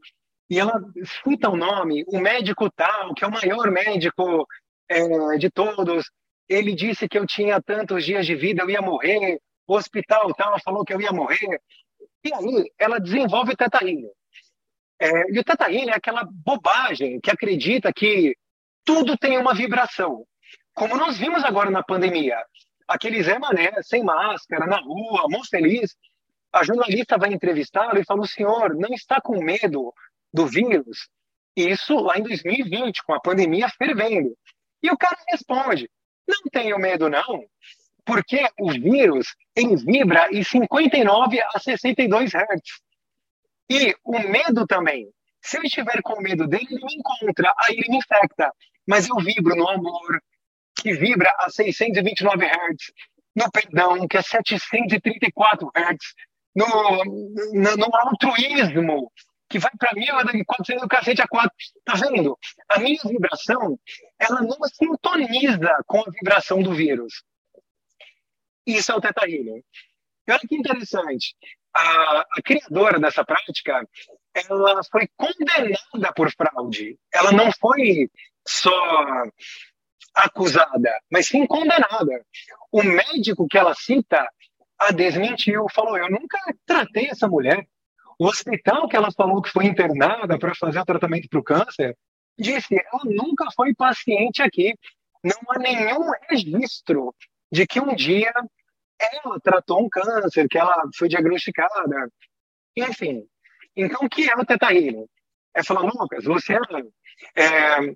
e ela cita o nome, o médico tal, que é o maior médico é, de todos, ele disse que eu tinha tantos dias de vida, eu ia morrer, o hospital tal falou que eu ia morrer. E aí ela desenvolve o Teta. É, e o Teta é aquela bobagem que acredita que tudo tem uma vibração. Como nós vimos agora na pandemia. Aquele Zé Mané, sem máscara, na rua, mão feliz. A jornalista vai entrevistá-lo e fala: o senhor não está com medo do vírus? Isso lá em 2020, com a pandemia fervendo. E o cara responde: não tenho medo, não, porque o vírus ele vibra em 59 a 62 Hz. E o medo também. Se eu estiver com medo dele, ele me encontra, aí ele me infecta. Mas eu vibro no amor, que vibra a 629 Hz, no perdão, que é 734 Hz, no, no, no altruísmo, que vai para mil, quando você do cacete a quatro. Tá vendo? A minha vibração, ela não sintoniza com a vibração do vírus. Isso é o Teta Healing. E olha que interessante. A, a, criadora dessa prática, ela foi condenada por fraude. Ela não foi só acusada, mas sim condenada. O médico que ela cita a desmentiu, falou: Eu nunca tratei essa mulher. O hospital que ela falou que foi internada para fazer o tratamento para o câncer disse: Ela nunca foi paciente aqui. Não há nenhum registro de que um dia ela tratou um câncer, que ela foi diagnosticada. Enfim. Então, o que é o Teta? É falar, Lucas, você é, é...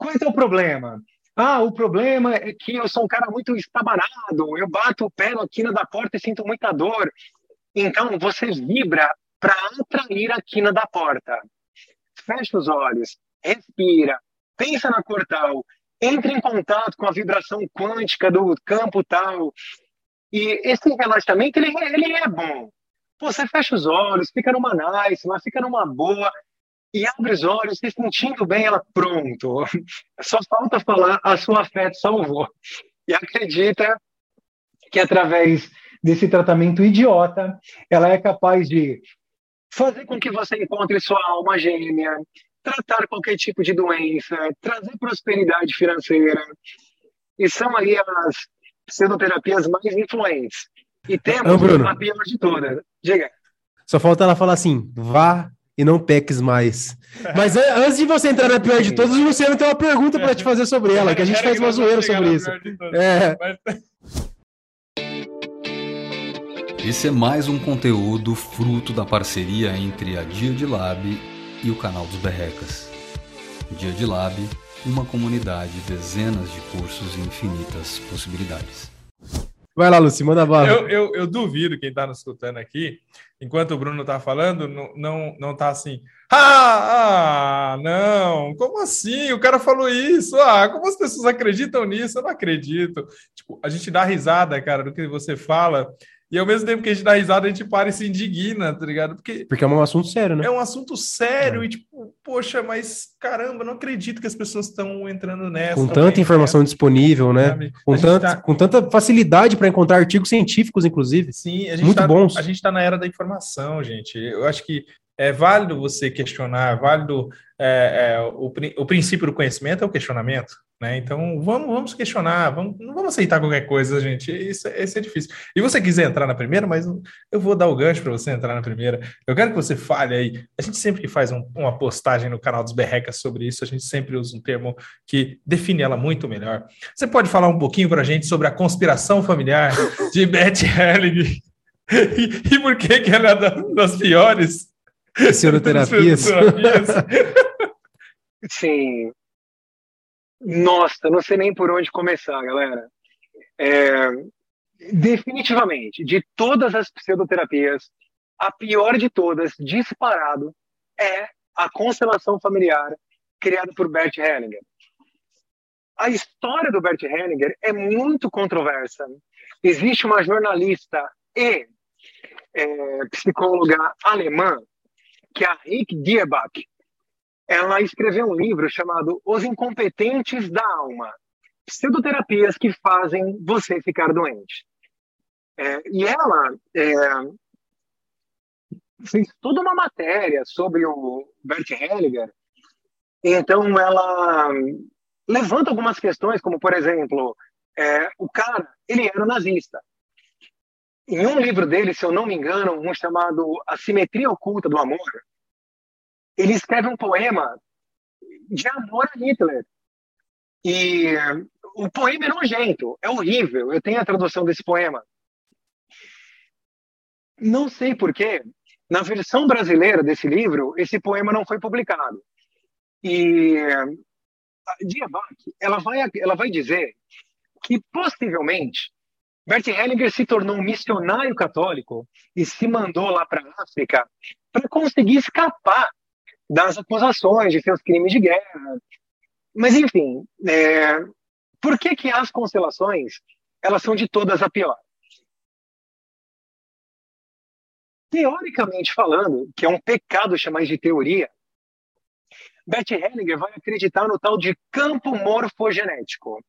Qual é o problema? Ah, o problema é que eu sou um cara muito estabanado, eu bato o pé na quina da porta e sinto muita dor. Então, você vibra para atrair a quina da porta. Fecha os olhos, respira, pensa na cortal, entre em contato com a vibração quântica do campo tal. E esse relaxamento, ele, ele é bom. Você fecha os olhos, fica numa nice, mas fica numa boa, e abre os olhos, se sentindo bem, ela, pronto. <laughs> Só falta falar, a sua fé salvou. E acredita que através desse tratamento idiota, ela é capaz de fazer com que você encontre sua alma gêmea, tratar qualquer tipo de doença, trazer prosperidade financeira. E são aí as pseudoterapias mais influentes. E temos Bruno. a pior de todas. Diga. Só falta ela falar assim: vá e não peques mais. Mas antes de você entrar na pior de todas, o Luciano tem uma pergunta para te fazer sobre ela, que a gente faz uma zoeira sobre isso. É. Esse é mais um conteúdo fruto da parceria entre a Dia de Lab e o canal dos Berrecas. Dia de Lab, uma comunidade, dezenas de cursos e infinitas possibilidades. Vai lá, Luci, manda bala. Eu, eu, eu duvido quem está nos escutando aqui, enquanto o Bruno está falando, não, não, não tá assim. Ah, ah, não, como assim? O cara falou isso. Ah, como as pessoas acreditam nisso? Eu não acredito. Tipo, a gente dá risada, cara, do que você fala. E ao mesmo tempo que a gente dá risada, a gente para e se indigna, tá ligado? Porque, Porque é um assunto sério, né? É um assunto sério é. e tipo, poxa, mas caramba, não acredito que as pessoas estão entrando nessa. Com tanta informação disponível, né? Com, tanto, tá... com tanta facilidade para encontrar artigos científicos, inclusive. Sim, a gente muito tá, bons. A gente está na era da informação, gente. Eu acho que é válido você questionar, é válido é, é, o, o princípio do conhecimento é o questionamento, né? Então vamos, vamos questionar, vamos, não vamos aceitar qualquer coisa, gente. Isso, isso é difícil. E você quiser entrar na primeira, mas eu vou dar o gancho para você entrar na primeira. Eu quero que você fale aí. A gente sempre que faz um, uma postagem no canal dos Berrecas sobre isso, a gente sempre usa um termo que define ela muito melhor. Você pode falar um pouquinho para a gente sobre a conspiração familiar de <laughs> Beth Helling? E, e por que, que ela é das piores? Fisionoterapias. <laughs> <laughs> Sim. Nossa, não sei nem por onde começar, galera. É, definitivamente, de todas as pseudoterapias, a pior de todas, disparado, é a constelação familiar criada por Bert Hellinger. A história do Bert Hellinger é muito controversa. Existe uma jornalista e é, psicóloga alemã, que é a Rick Dierbach. Ela escreveu um livro chamado Os Incompetentes da Alma, pseudoterapias que fazem você ficar doente. É, e ela é, fez toda uma matéria sobre o Bert Hellinger. Então, ela levanta algumas questões, como, por exemplo, é, o cara, ele era nazista. Em um livro dele, se eu não me engano, um chamado A Simetria Oculta do Amor, ele escreve um poema de amor a Hitler. E o poema é nojento, é horrível. Eu tenho a tradução desse poema. Não sei porquê, na versão brasileira desse livro, esse poema não foi publicado. E a Diabach, ela vai, ela vai dizer que possivelmente Bert Hellinger se tornou um missionário católico e se mandou lá para a África para conseguir escapar das acusações de seus crimes de guerra. Mas, enfim, é, por que, que as constelações elas são de todas a pior? Teoricamente falando, que é um pecado chamar de teoria, Bert Hellinger vai acreditar no tal de campo morfogenético.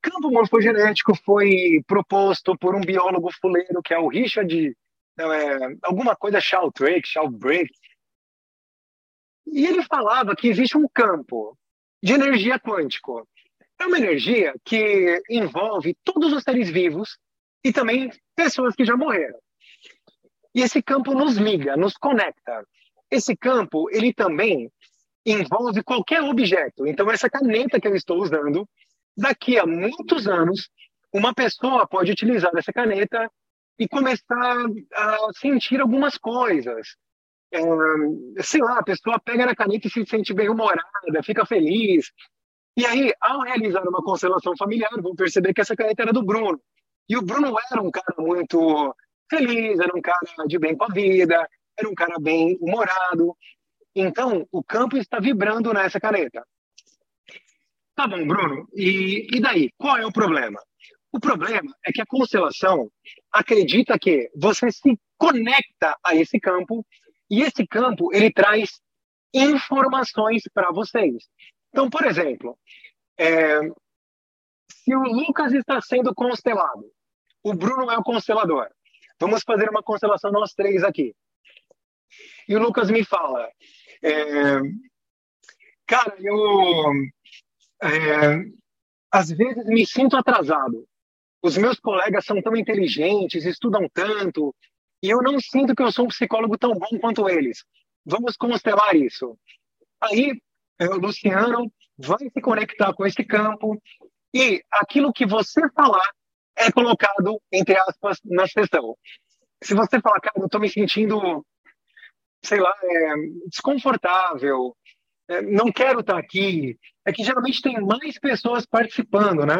Campo morfogenético foi proposto por um biólogo fuleiro que é o Richard, é, alguma coisa Sheldrake, Sheldrake. E ele falava que existe um campo de energia quântico. É uma energia que envolve todos os seres vivos e também pessoas que já morreram. E esse campo nos liga, nos conecta. Esse campo, ele também envolve qualquer objeto. Então, essa caneta que eu estou usando, daqui a muitos anos, uma pessoa pode utilizar essa caneta e começar a sentir algumas coisas. É, sei lá, a pessoa pega na caneta e se sente bem humorada, fica feliz. E aí, ao realizar uma constelação familiar, vão perceber que essa caneta era do Bruno. E o Bruno era um cara muito feliz, era um cara de bem com a vida, era um cara bem humorado. Então, o campo está vibrando nessa caneta. Tá bom, Bruno. E, e daí? Qual é o problema? O problema é que a constelação acredita que você se conecta a esse campo e esse campo ele traz informações para vocês. Então, por exemplo, é, se o Lucas está sendo constelado, o Bruno é o constelador. Vamos fazer uma constelação nós três aqui. E o Lucas me fala, é, cara, eu é, às vezes me sinto atrasado. Os meus colegas são tão inteligentes, estudam tanto, e eu não sinto que eu sou um psicólogo tão bom quanto eles. Vamos constelar isso. Aí, é, o Luciano vai se conectar com esse campo e aquilo que você falar é colocado, entre aspas, na sessão. Se você falar, cara, eu estou me sentindo sei lá, é, desconfortável, é, não quero estar aqui, é que geralmente tem mais pessoas participando, né?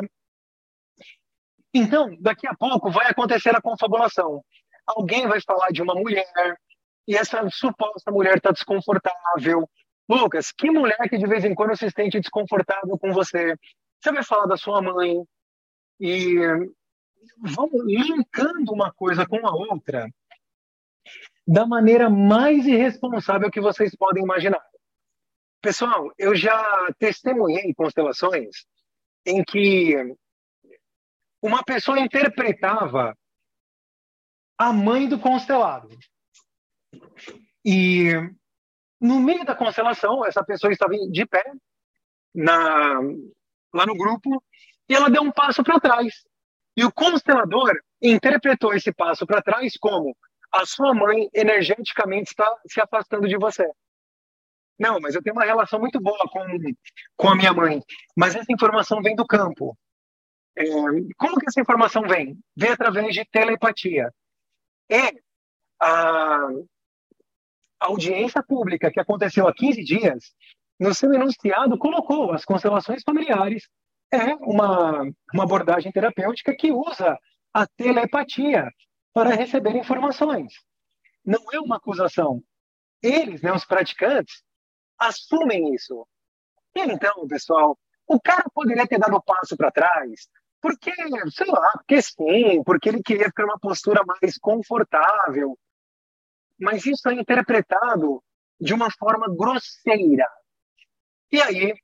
Então, daqui a pouco vai acontecer a confabulação. Alguém vai falar de uma mulher e essa suposta mulher está desconfortável. Lucas, que mulher que de vez em quando se sente desconfortável com você? Você vai falar da sua mãe e vamos linkando uma coisa com a outra da maneira mais irresponsável que vocês podem imaginar. Pessoal, eu já testemunhei constelações em que uma pessoa interpretava a mãe do constelado. E no meio da constelação, essa pessoa estava de pé na, lá no grupo e ela deu um passo para trás. E o constelador interpretou esse passo para trás como a sua mãe energeticamente está se afastando de você. Não, mas eu tenho uma relação muito boa com, com a minha mãe. Mas essa informação vem do campo. É, como que essa informação vem? Vem através de telepatia. É a audiência pública que aconteceu há 15 dias, no seu enunciado colocou as constelações familiares é uma, uma abordagem terapêutica que usa a telepatia para receber informações. Não é uma acusação. Eles, né, os praticantes, assumem isso. Então, pessoal, o cara poderia ter dado um passo para trás, porque, sei lá, porque sim, porque ele queria ficar numa postura mais confortável. Mas isso é interpretado de uma forma grosseira. E aí,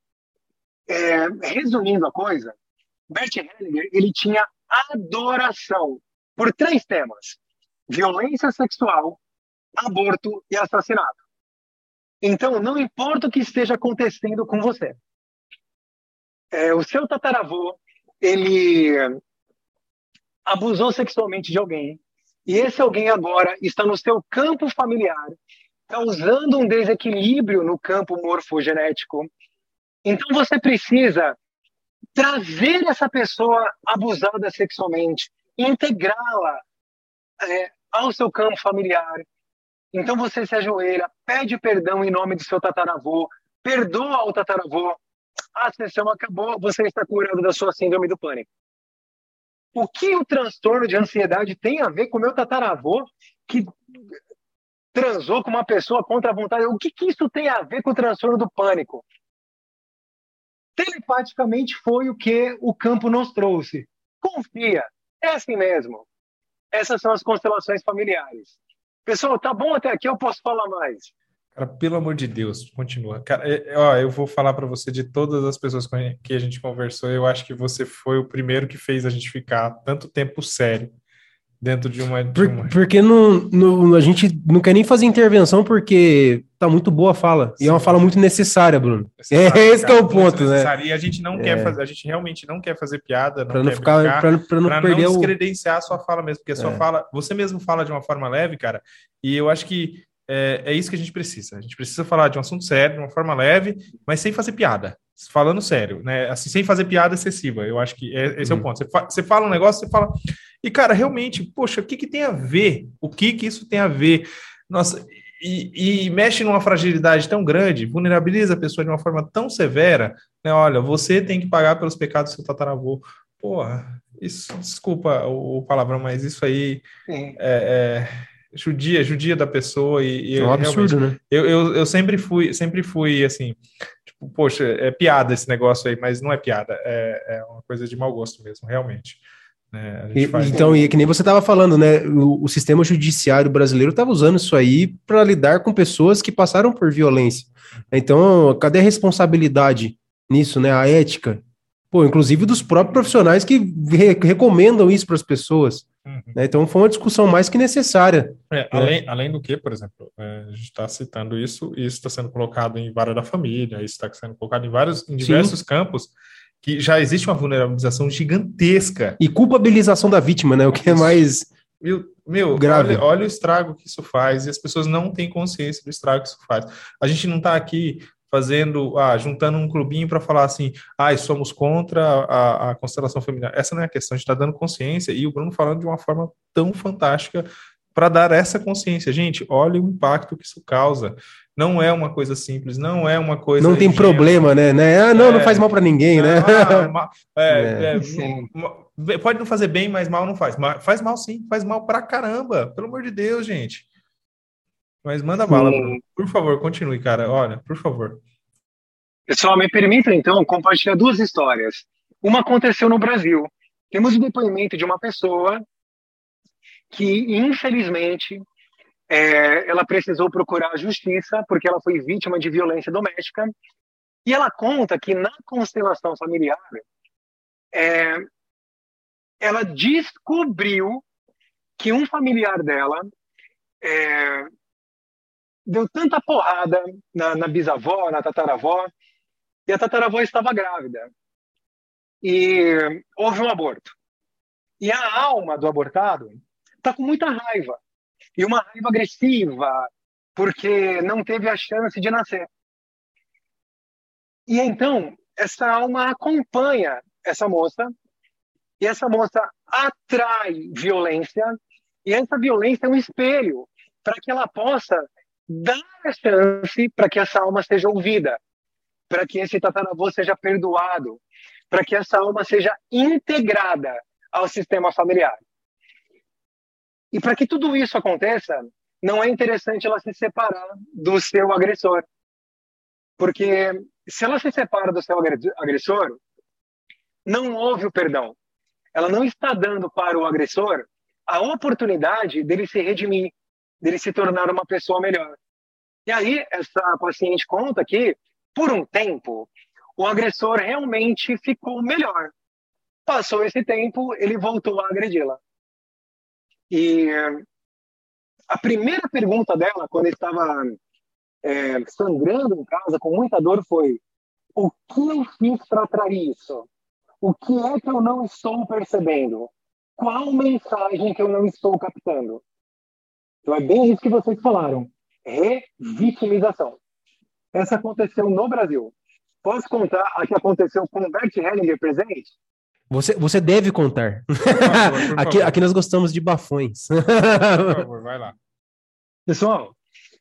é, resumindo a coisa, Bert Hellinger ele tinha adoração por três temas: violência sexual, aborto e assassinato. Então, não importa o que esteja acontecendo com você, é, o seu tataravô ele abusou sexualmente de alguém e esse alguém agora está no seu campo familiar, causando um desequilíbrio no campo morfogenético então você precisa trazer essa pessoa abusada sexualmente, integrá-la é, ao seu campo familiar. Então você se ajoelha, pede perdão em nome do seu tataravô, perdoa o tataravô. A sessão acabou, você está curado da sua síndrome do pânico. O que o transtorno de ansiedade tem a ver com o meu tataravô que transou com uma pessoa contra a vontade? O que, que isso tem a ver com o transtorno do pânico? telepaticamente foi o que o campo nos trouxe. Confia, é assim mesmo. Essas são as constelações familiares. Pessoal, tá bom até aqui, eu posso falar mais. Cara, pelo amor de Deus, continua. Cara, é, é ó, eu vou falar para você de todas as pessoas com que a gente conversou, eu acho que você foi o primeiro que fez a gente ficar tanto tempo sério dentro de uma. De Por, uma... Porque não, não, a gente não quer nem fazer intervenção porque tá muito boa a fala. Sim, e é uma fala muito necessária, Bruno. É, esse cara, é o ponto, né? E a gente não é. quer fazer, a gente realmente não quer fazer piada, não para não ficar, para não pra perder não descredenciar o... a sua fala mesmo, porque a sua é. fala, você mesmo fala de uma forma leve, cara. E eu acho que é, é isso que a gente precisa. A gente precisa falar de um assunto sério, de uma forma leve, mas sem fazer piada falando sério, né? Assim, sem fazer piada excessiva. Eu acho que é, esse uhum. é o uhum. ponto. Você, fa você fala um negócio, você fala. E, cara, realmente, poxa, o que, que tem a ver? O que, que isso tem a ver? Nossa, e, e, mexe numa fragilidade tão grande, vulnerabiliza a pessoa de uma forma tão severa, né? Olha, você tem que pagar pelos pecados do seu tataravô. Porra, isso, desculpa o, o palavrão, mas isso aí é, é judia, judia da pessoa e, é um absurdo, né? Eu, eu, eu sempre fui, sempre fui assim, tipo, poxa, é piada esse negócio aí, mas não é piada, é, é uma coisa de mau gosto mesmo, realmente. Né? E, então, e é que nem você estava falando, né? O, o, sistema judiciário brasileiro estava usando isso aí para lidar com pessoas que passaram por violência. Então, cadê a responsabilidade nisso, né? A ética? Pô, inclusive dos próprios profissionais que re recomendam isso para as pessoas. Uhum. Então foi uma discussão mais que necessária. É, né? além, além do que, por exemplo, é, a gente está citando isso, e isso está sendo colocado em vara da família, isso está sendo colocado em vários, em diversos Sim. campos, que já existe uma vulnerabilização gigantesca. E culpabilização da vítima, né? O que é mais. Meu, meu grave. Olha, olha, o estrago que isso faz, e as pessoas não têm consciência do estrago que isso faz. A gente não está aqui fazendo, ah, juntando um clubinho para falar assim, ah, somos contra a, a, constelação feminina. Essa não é a questão, a gente está dando consciência e o Bruno falando de uma forma tão fantástica para dar essa consciência. Gente, olha o impacto que isso causa. Não é uma coisa simples, não é uma coisa. Não tem ingênua. problema, né? né? Ah, não, é, não faz mal para ninguém, né? <laughs> é, é, é pode não fazer bem, mas mal não faz. Faz mal sim, faz mal pra caramba. Pelo amor de Deus, gente. Mas manda bala, Bruno. Por favor, continue, cara. Olha, por favor. Pessoal, me permita então compartilhar duas histórias. Uma aconteceu no Brasil. Temos o depoimento de uma pessoa que, infelizmente, é, ela precisou procurar a justiça porque ela foi vítima de violência doméstica. E ela conta que na constelação familiar, é, ela descobriu que um familiar dela é, deu tanta porrada na, na bisavó, na tataravó, e a tataravó estava grávida. E houve um aborto. E a alma do abortado está com muita raiva. E uma raiva agressiva, porque não teve a chance de nascer. E então, essa alma acompanha essa moça, e essa moça atrai violência E essa violência é um espelho para que ela possa dar a chance para que essa alma seja ouvida, para que esse tataravô seja perdoado, para que essa alma seja integrada ao sistema familiar. E para que tudo isso aconteça, não é interessante ela se separar do seu agressor. Porque se ela se separa do seu agressor, não houve o perdão. Ela não está dando para o agressor a oportunidade dele se redimir, dele se tornar uma pessoa melhor. E aí, essa paciente conta que, por um tempo, o agressor realmente ficou melhor. Passou esse tempo, ele voltou a agredi-la. E a primeira pergunta dela, quando estava é, sangrando em casa, com muita dor, foi: O que eu fiz para atrair isso? O que é que eu não estou percebendo? Qual mensagem que eu não estou captando? Então é bem isso que vocês falaram. Revitimização. Essa aconteceu no Brasil. Posso contar a que aconteceu com o Bert Hellinger presente? Você, você deve contar. Por favor, por <laughs> aqui, aqui nós gostamos de bafões. Por favor, vai lá. Pessoal,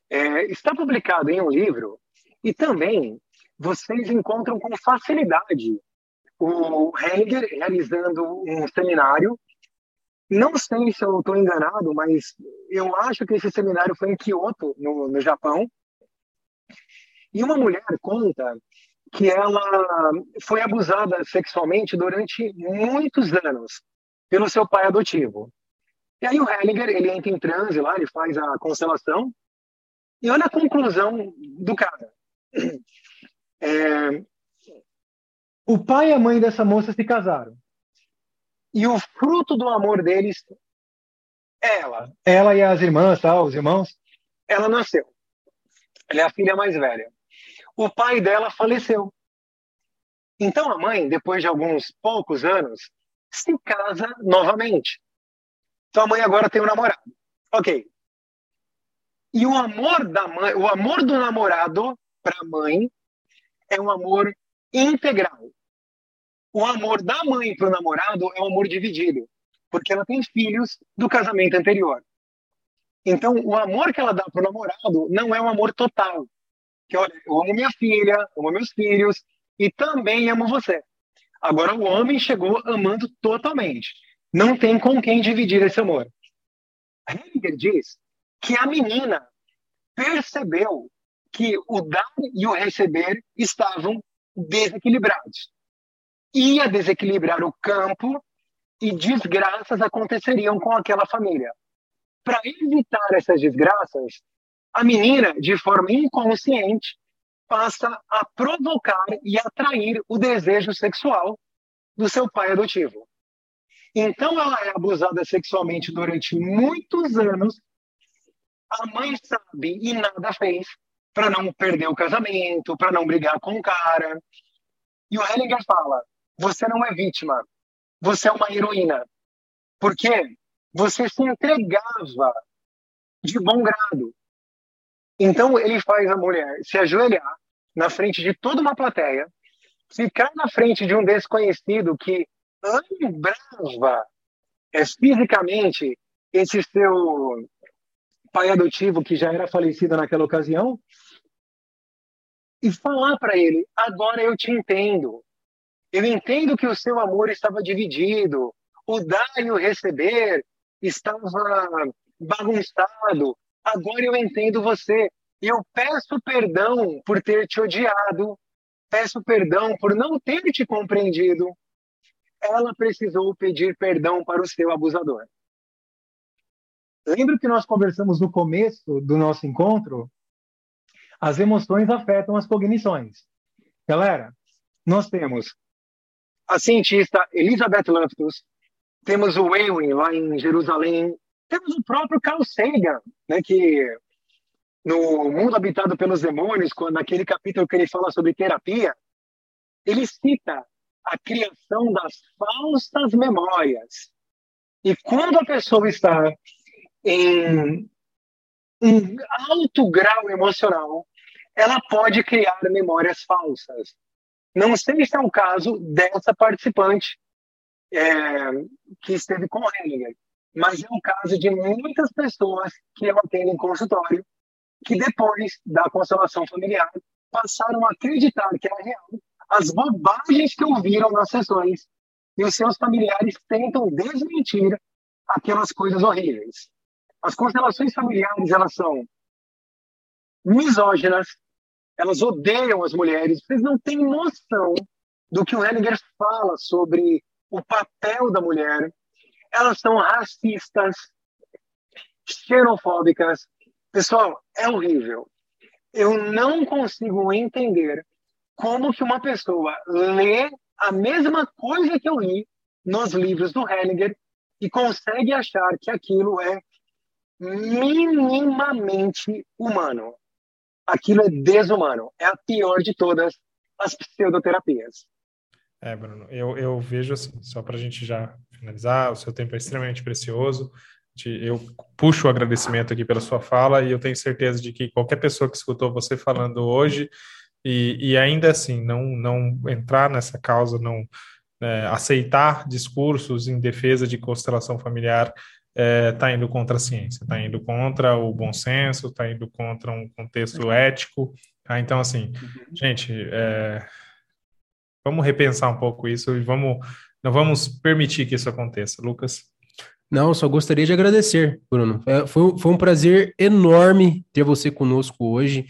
é, está publicado em um livro e também vocês encontram com facilidade o Hellinger realizando um seminário. Não sei se eu estou enganado, mas eu acho que esse seminário foi em Kyoto, no, no Japão. E uma mulher conta que ela foi abusada sexualmente durante muitos anos pelo seu pai adotivo. E aí o Hellinger, ele entra em transe lá, ele faz a constelação, e olha a conclusão do cara. <clears throat> É, o pai e a mãe dessa moça se casaram. E o fruto do amor deles, ela, ela e as irmãs, tá, os irmãos, ela nasceu. Ela é a filha mais velha. O pai dela faleceu. Então a mãe, depois de alguns poucos anos, se casa novamente. Então a mãe agora tem um namorado. Ok. E o amor da mãe, o amor do namorado para a mãe é um amor integral. O amor da mãe para o namorado é um amor dividido, porque ela tem filhos do casamento anterior. Então, o amor que ela dá para o namorado não é um amor total. Que olha, eu amo minha filha, amo meus filhos e também amo você. Agora, o homem chegou amando totalmente. Não tem com quem dividir esse amor. Heidegger diz que a menina percebeu que o dar e o receber estavam desequilibrados ia desequilibrar o campo e desgraças aconteceriam com aquela família. Para evitar essas desgraças, a menina, de forma inconsciente, passa a provocar e atrair o desejo sexual do seu pai adotivo. Então ela é abusada sexualmente durante muitos anos. A mãe sabe e nada fez para não perder o casamento, para não brigar com o cara. E o Hellinger fala: você não é vítima, você é uma heroína. Porque você se entregava de bom grado. Então ele faz a mulher se ajoelhar na frente de toda uma plateia, ficar na frente de um desconhecido que lembrava é, fisicamente esse seu pai adotivo que já era falecido naquela ocasião e falar para ele: agora eu te entendo. Eu entendo que o seu amor estava dividido, o dar e o receber estava bagunçado. Agora eu entendo você. Eu peço perdão por ter te odiado, peço perdão por não ter te compreendido. Ela precisou pedir perdão para o seu abusador. Lembra que nós conversamos no começo do nosso encontro? As emoções afetam as cognições. Galera, nós temos a cientista Elizabeth Loftus, temos o Ewing lá em Jerusalém, temos o próprio Carl Sagan, né, que no Mundo Habitado pelos Demônios, quando, naquele capítulo que ele fala sobre terapia, ele cita a criação das falsas memórias. E quando a pessoa está em um alto grau emocional, ela pode criar memórias falsas. Não sei se é o caso dessa participante é, que esteve com o Hellinger, mas é o caso de muitas pessoas que eu atendo em consultório que depois da constelação familiar passaram a acreditar que era real as bobagens que ouviram nas sessões e os seus familiares tentam desmentir aquelas coisas horríveis. As constelações familiares, elas são misóginas, elas odeiam as mulheres, vocês não têm noção do que o Hellinger fala sobre o papel da mulher. Elas são racistas, xenofóbicas. Pessoal, é horrível. Eu não consigo entender como que uma pessoa lê a mesma coisa que eu li nos livros do Hellinger e consegue achar que aquilo é minimamente humano. Aquilo é desumano. É a pior de todas as pseudoterapias. É, Bruno, eu, eu vejo assim, só para a gente já finalizar, o seu tempo é extremamente precioso. Eu puxo o agradecimento aqui pela sua fala e eu tenho certeza de que qualquer pessoa que escutou você falando hoje e, e ainda assim não, não entrar nessa causa, não é, aceitar discursos em defesa de constelação familiar está é, tá indo contra a ciência, está indo contra o bom senso, está indo contra um contexto ético. Tá? Então, assim, uhum. gente, é, vamos repensar um pouco isso e vamos, não vamos permitir que isso aconteça. Lucas? Não, só gostaria de agradecer, Bruno. É, foi, foi um prazer enorme ter você conosco hoje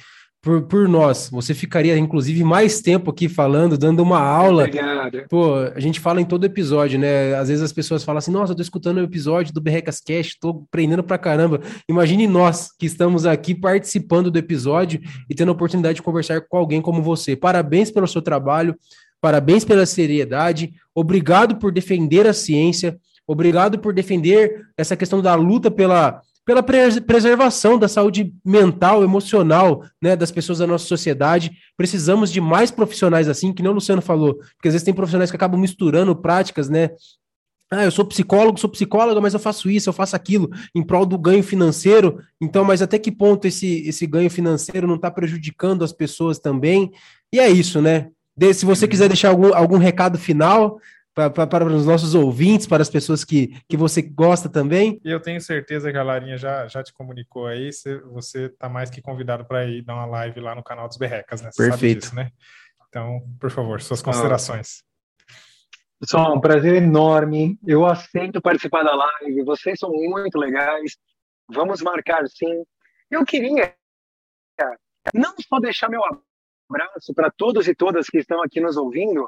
por, por nós. Você ficaria, inclusive, mais tempo aqui falando, dando uma aula. Obrigado. Pô, a gente fala em todo episódio, né? Às vezes as pessoas falam assim, nossa, eu tô escutando o episódio do Berrecas Cast, tô aprendendo pra caramba. Imagine nós que estamos aqui participando do episódio e tendo a oportunidade de conversar com alguém como você. Parabéns pelo seu trabalho, parabéns pela seriedade, obrigado por defender a ciência, obrigado por defender essa questão da luta pela pela preservação da saúde mental, emocional, né, das pessoas da nossa sociedade. Precisamos de mais profissionais assim, que nem o Luciano falou, porque às vezes tem profissionais que acabam misturando práticas, né? Ah, eu sou psicólogo, sou psicóloga, mas eu faço isso, eu faço aquilo em prol do ganho financeiro. Então, mas até que ponto esse, esse ganho financeiro não está prejudicando as pessoas também? E é isso, né? De, se você quiser deixar algum, algum recado final, para, para os nossos ouvintes, para as pessoas que, que você gosta também. E eu tenho certeza que a Larinha já, já te comunicou aí, você está mais que convidado para ir dar uma live lá no canal dos Berrecas, né? Você Perfeito. Disso, né? Então, por favor, suas considerações. Pessoal, um prazer enorme. Eu aceito participar da live. Vocês são muito legais. Vamos marcar sim. Eu queria não só deixar meu abraço para todos e todas que estão aqui nos ouvindo,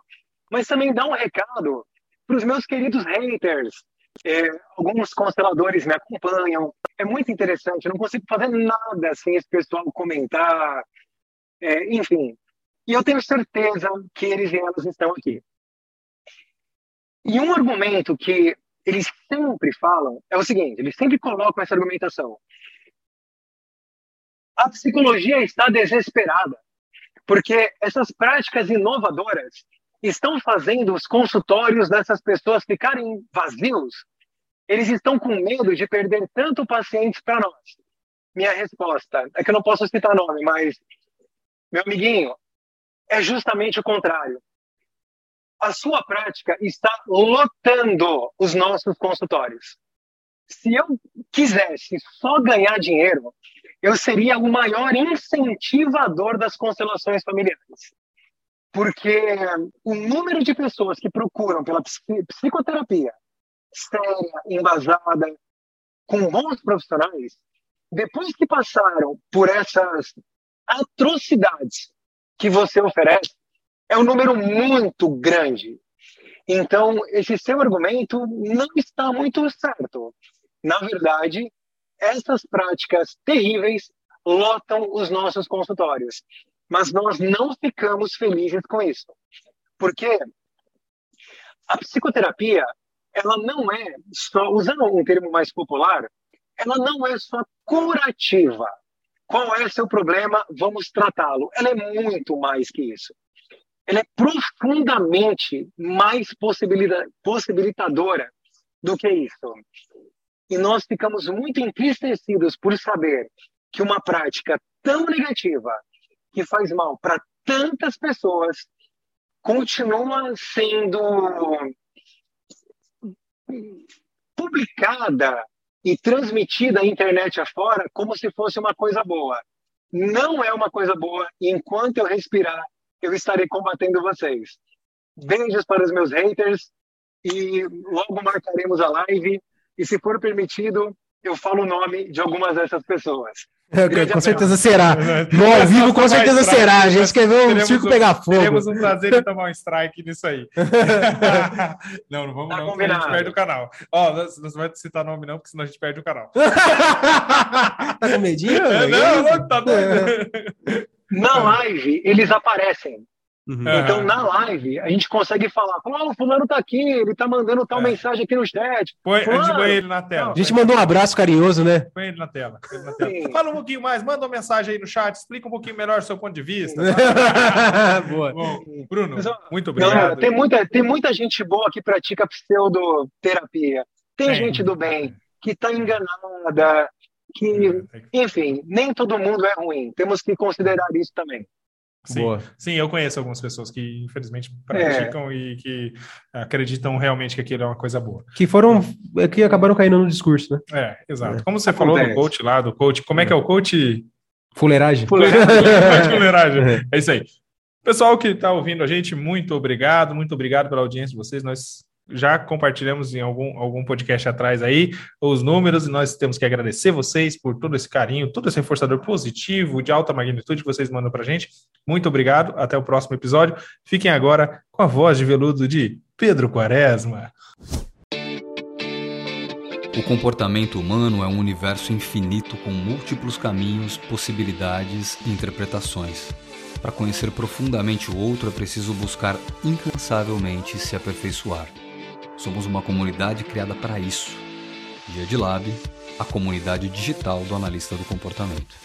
mas também dá um recado para os meus queridos haters. É, alguns consteladores me acompanham. É muito interessante. Eu não consigo fazer nada sem esse pessoal comentar. É, enfim. E eu tenho certeza que eles e elas estão aqui. E um argumento que eles sempre falam é o seguinte: eles sempre colocam essa argumentação. A psicologia está desesperada, porque essas práticas inovadoras estão fazendo os consultórios dessas pessoas ficarem vazios? Eles estão com medo de perder tanto pacientes para nós. Minha resposta é que eu não posso citar nome, mas, meu amiguinho, é justamente o contrário. A sua prática está lotando os nossos consultórios. Se eu quisesse só ganhar dinheiro, eu seria o maior incentivador das constelações familiares porque o número de pessoas que procuram pela psicoterapia séria, embasada, com bons profissionais, depois que passaram por essas atrocidades que você oferece, é um número muito grande. Então, esse seu argumento não está muito certo. Na verdade, essas práticas terríveis lotam os nossos consultórios mas nós não ficamos felizes com isso. Porque a psicoterapia, ela não é só, usando um termo mais popular, ela não é só curativa. Qual é seu problema? Vamos tratá-lo. Ela é muito mais que isso. Ela é profundamente mais possibilitadora do que isso. E nós ficamos muito entristecidos por saber que uma prática tão negativa que faz mal para tantas pessoas continua sendo publicada e transmitida à internet afora como se fosse uma coisa boa. Não é uma coisa boa, e enquanto eu respirar, eu estarei combatendo vocês. Beijos para os meus haters, e logo marcaremos a live. E se for permitido, eu falo o nome de algumas dessas pessoas. É, com certeza será. <laughs> No ao vivo, com certeza será. A gente quer ver o circo um, pegar fogo. Teremos um prazer em tomar um strike nisso aí. <laughs> não, não vamos tá não, senão a gente perde o canal. Ó, oh, não vai citar nome não, porque senão a gente perde o canal. <laughs> tá com medinho? É, não, não, tá doido. Na live, eles aparecem. Uhum. Então, na live, a gente consegue falar: oh, o fulano tá aqui, ele tá mandando tal é. mensagem aqui no chat. Põe, a gente põe ele na tela. A gente mandou um abraço carinhoso, né? Põe ele na tela. Ele na tela. Fala um pouquinho mais, manda uma mensagem aí no chat, explica um pouquinho melhor o seu ponto de vista. Tá? <laughs> boa. Bom, Bruno, muito obrigado. tem, muita, tem muita gente boa que pratica pseudoterapia. Tem gente do bem que tá enganada, que, enfim, nem todo mundo é ruim. Temos que considerar isso também. Sim, Boa. sim, eu conheço algumas pessoas que infelizmente praticam é. e que acreditam realmente que aquilo é uma coisa boa. Que foram, é que acabaram caindo no discurso, né? É, exato. É. Como você Acontece. falou do coach lá, do coach, como é que é o coach? Fuleiragem. Fuleiragem. <laughs> Fuleiragem. É. é isso aí. Pessoal que está ouvindo a gente, muito obrigado, muito obrigado pela audiência de vocês. Nós já compartilhamos em algum, algum podcast atrás aí os números e nós temos que agradecer vocês por todo esse carinho, todo esse reforçador positivo de alta magnitude que vocês mandam para gente. Muito obrigado, até o próximo episódio. Fiquem agora com a voz de veludo de Pedro Quaresma. O comportamento humano é um universo infinito com múltiplos caminhos, possibilidades e interpretações. Para conhecer profundamente o outro é preciso buscar incansavelmente se aperfeiçoar. Somos uma comunidade criada para isso. Dia de Lab, a comunidade digital do analista do comportamento.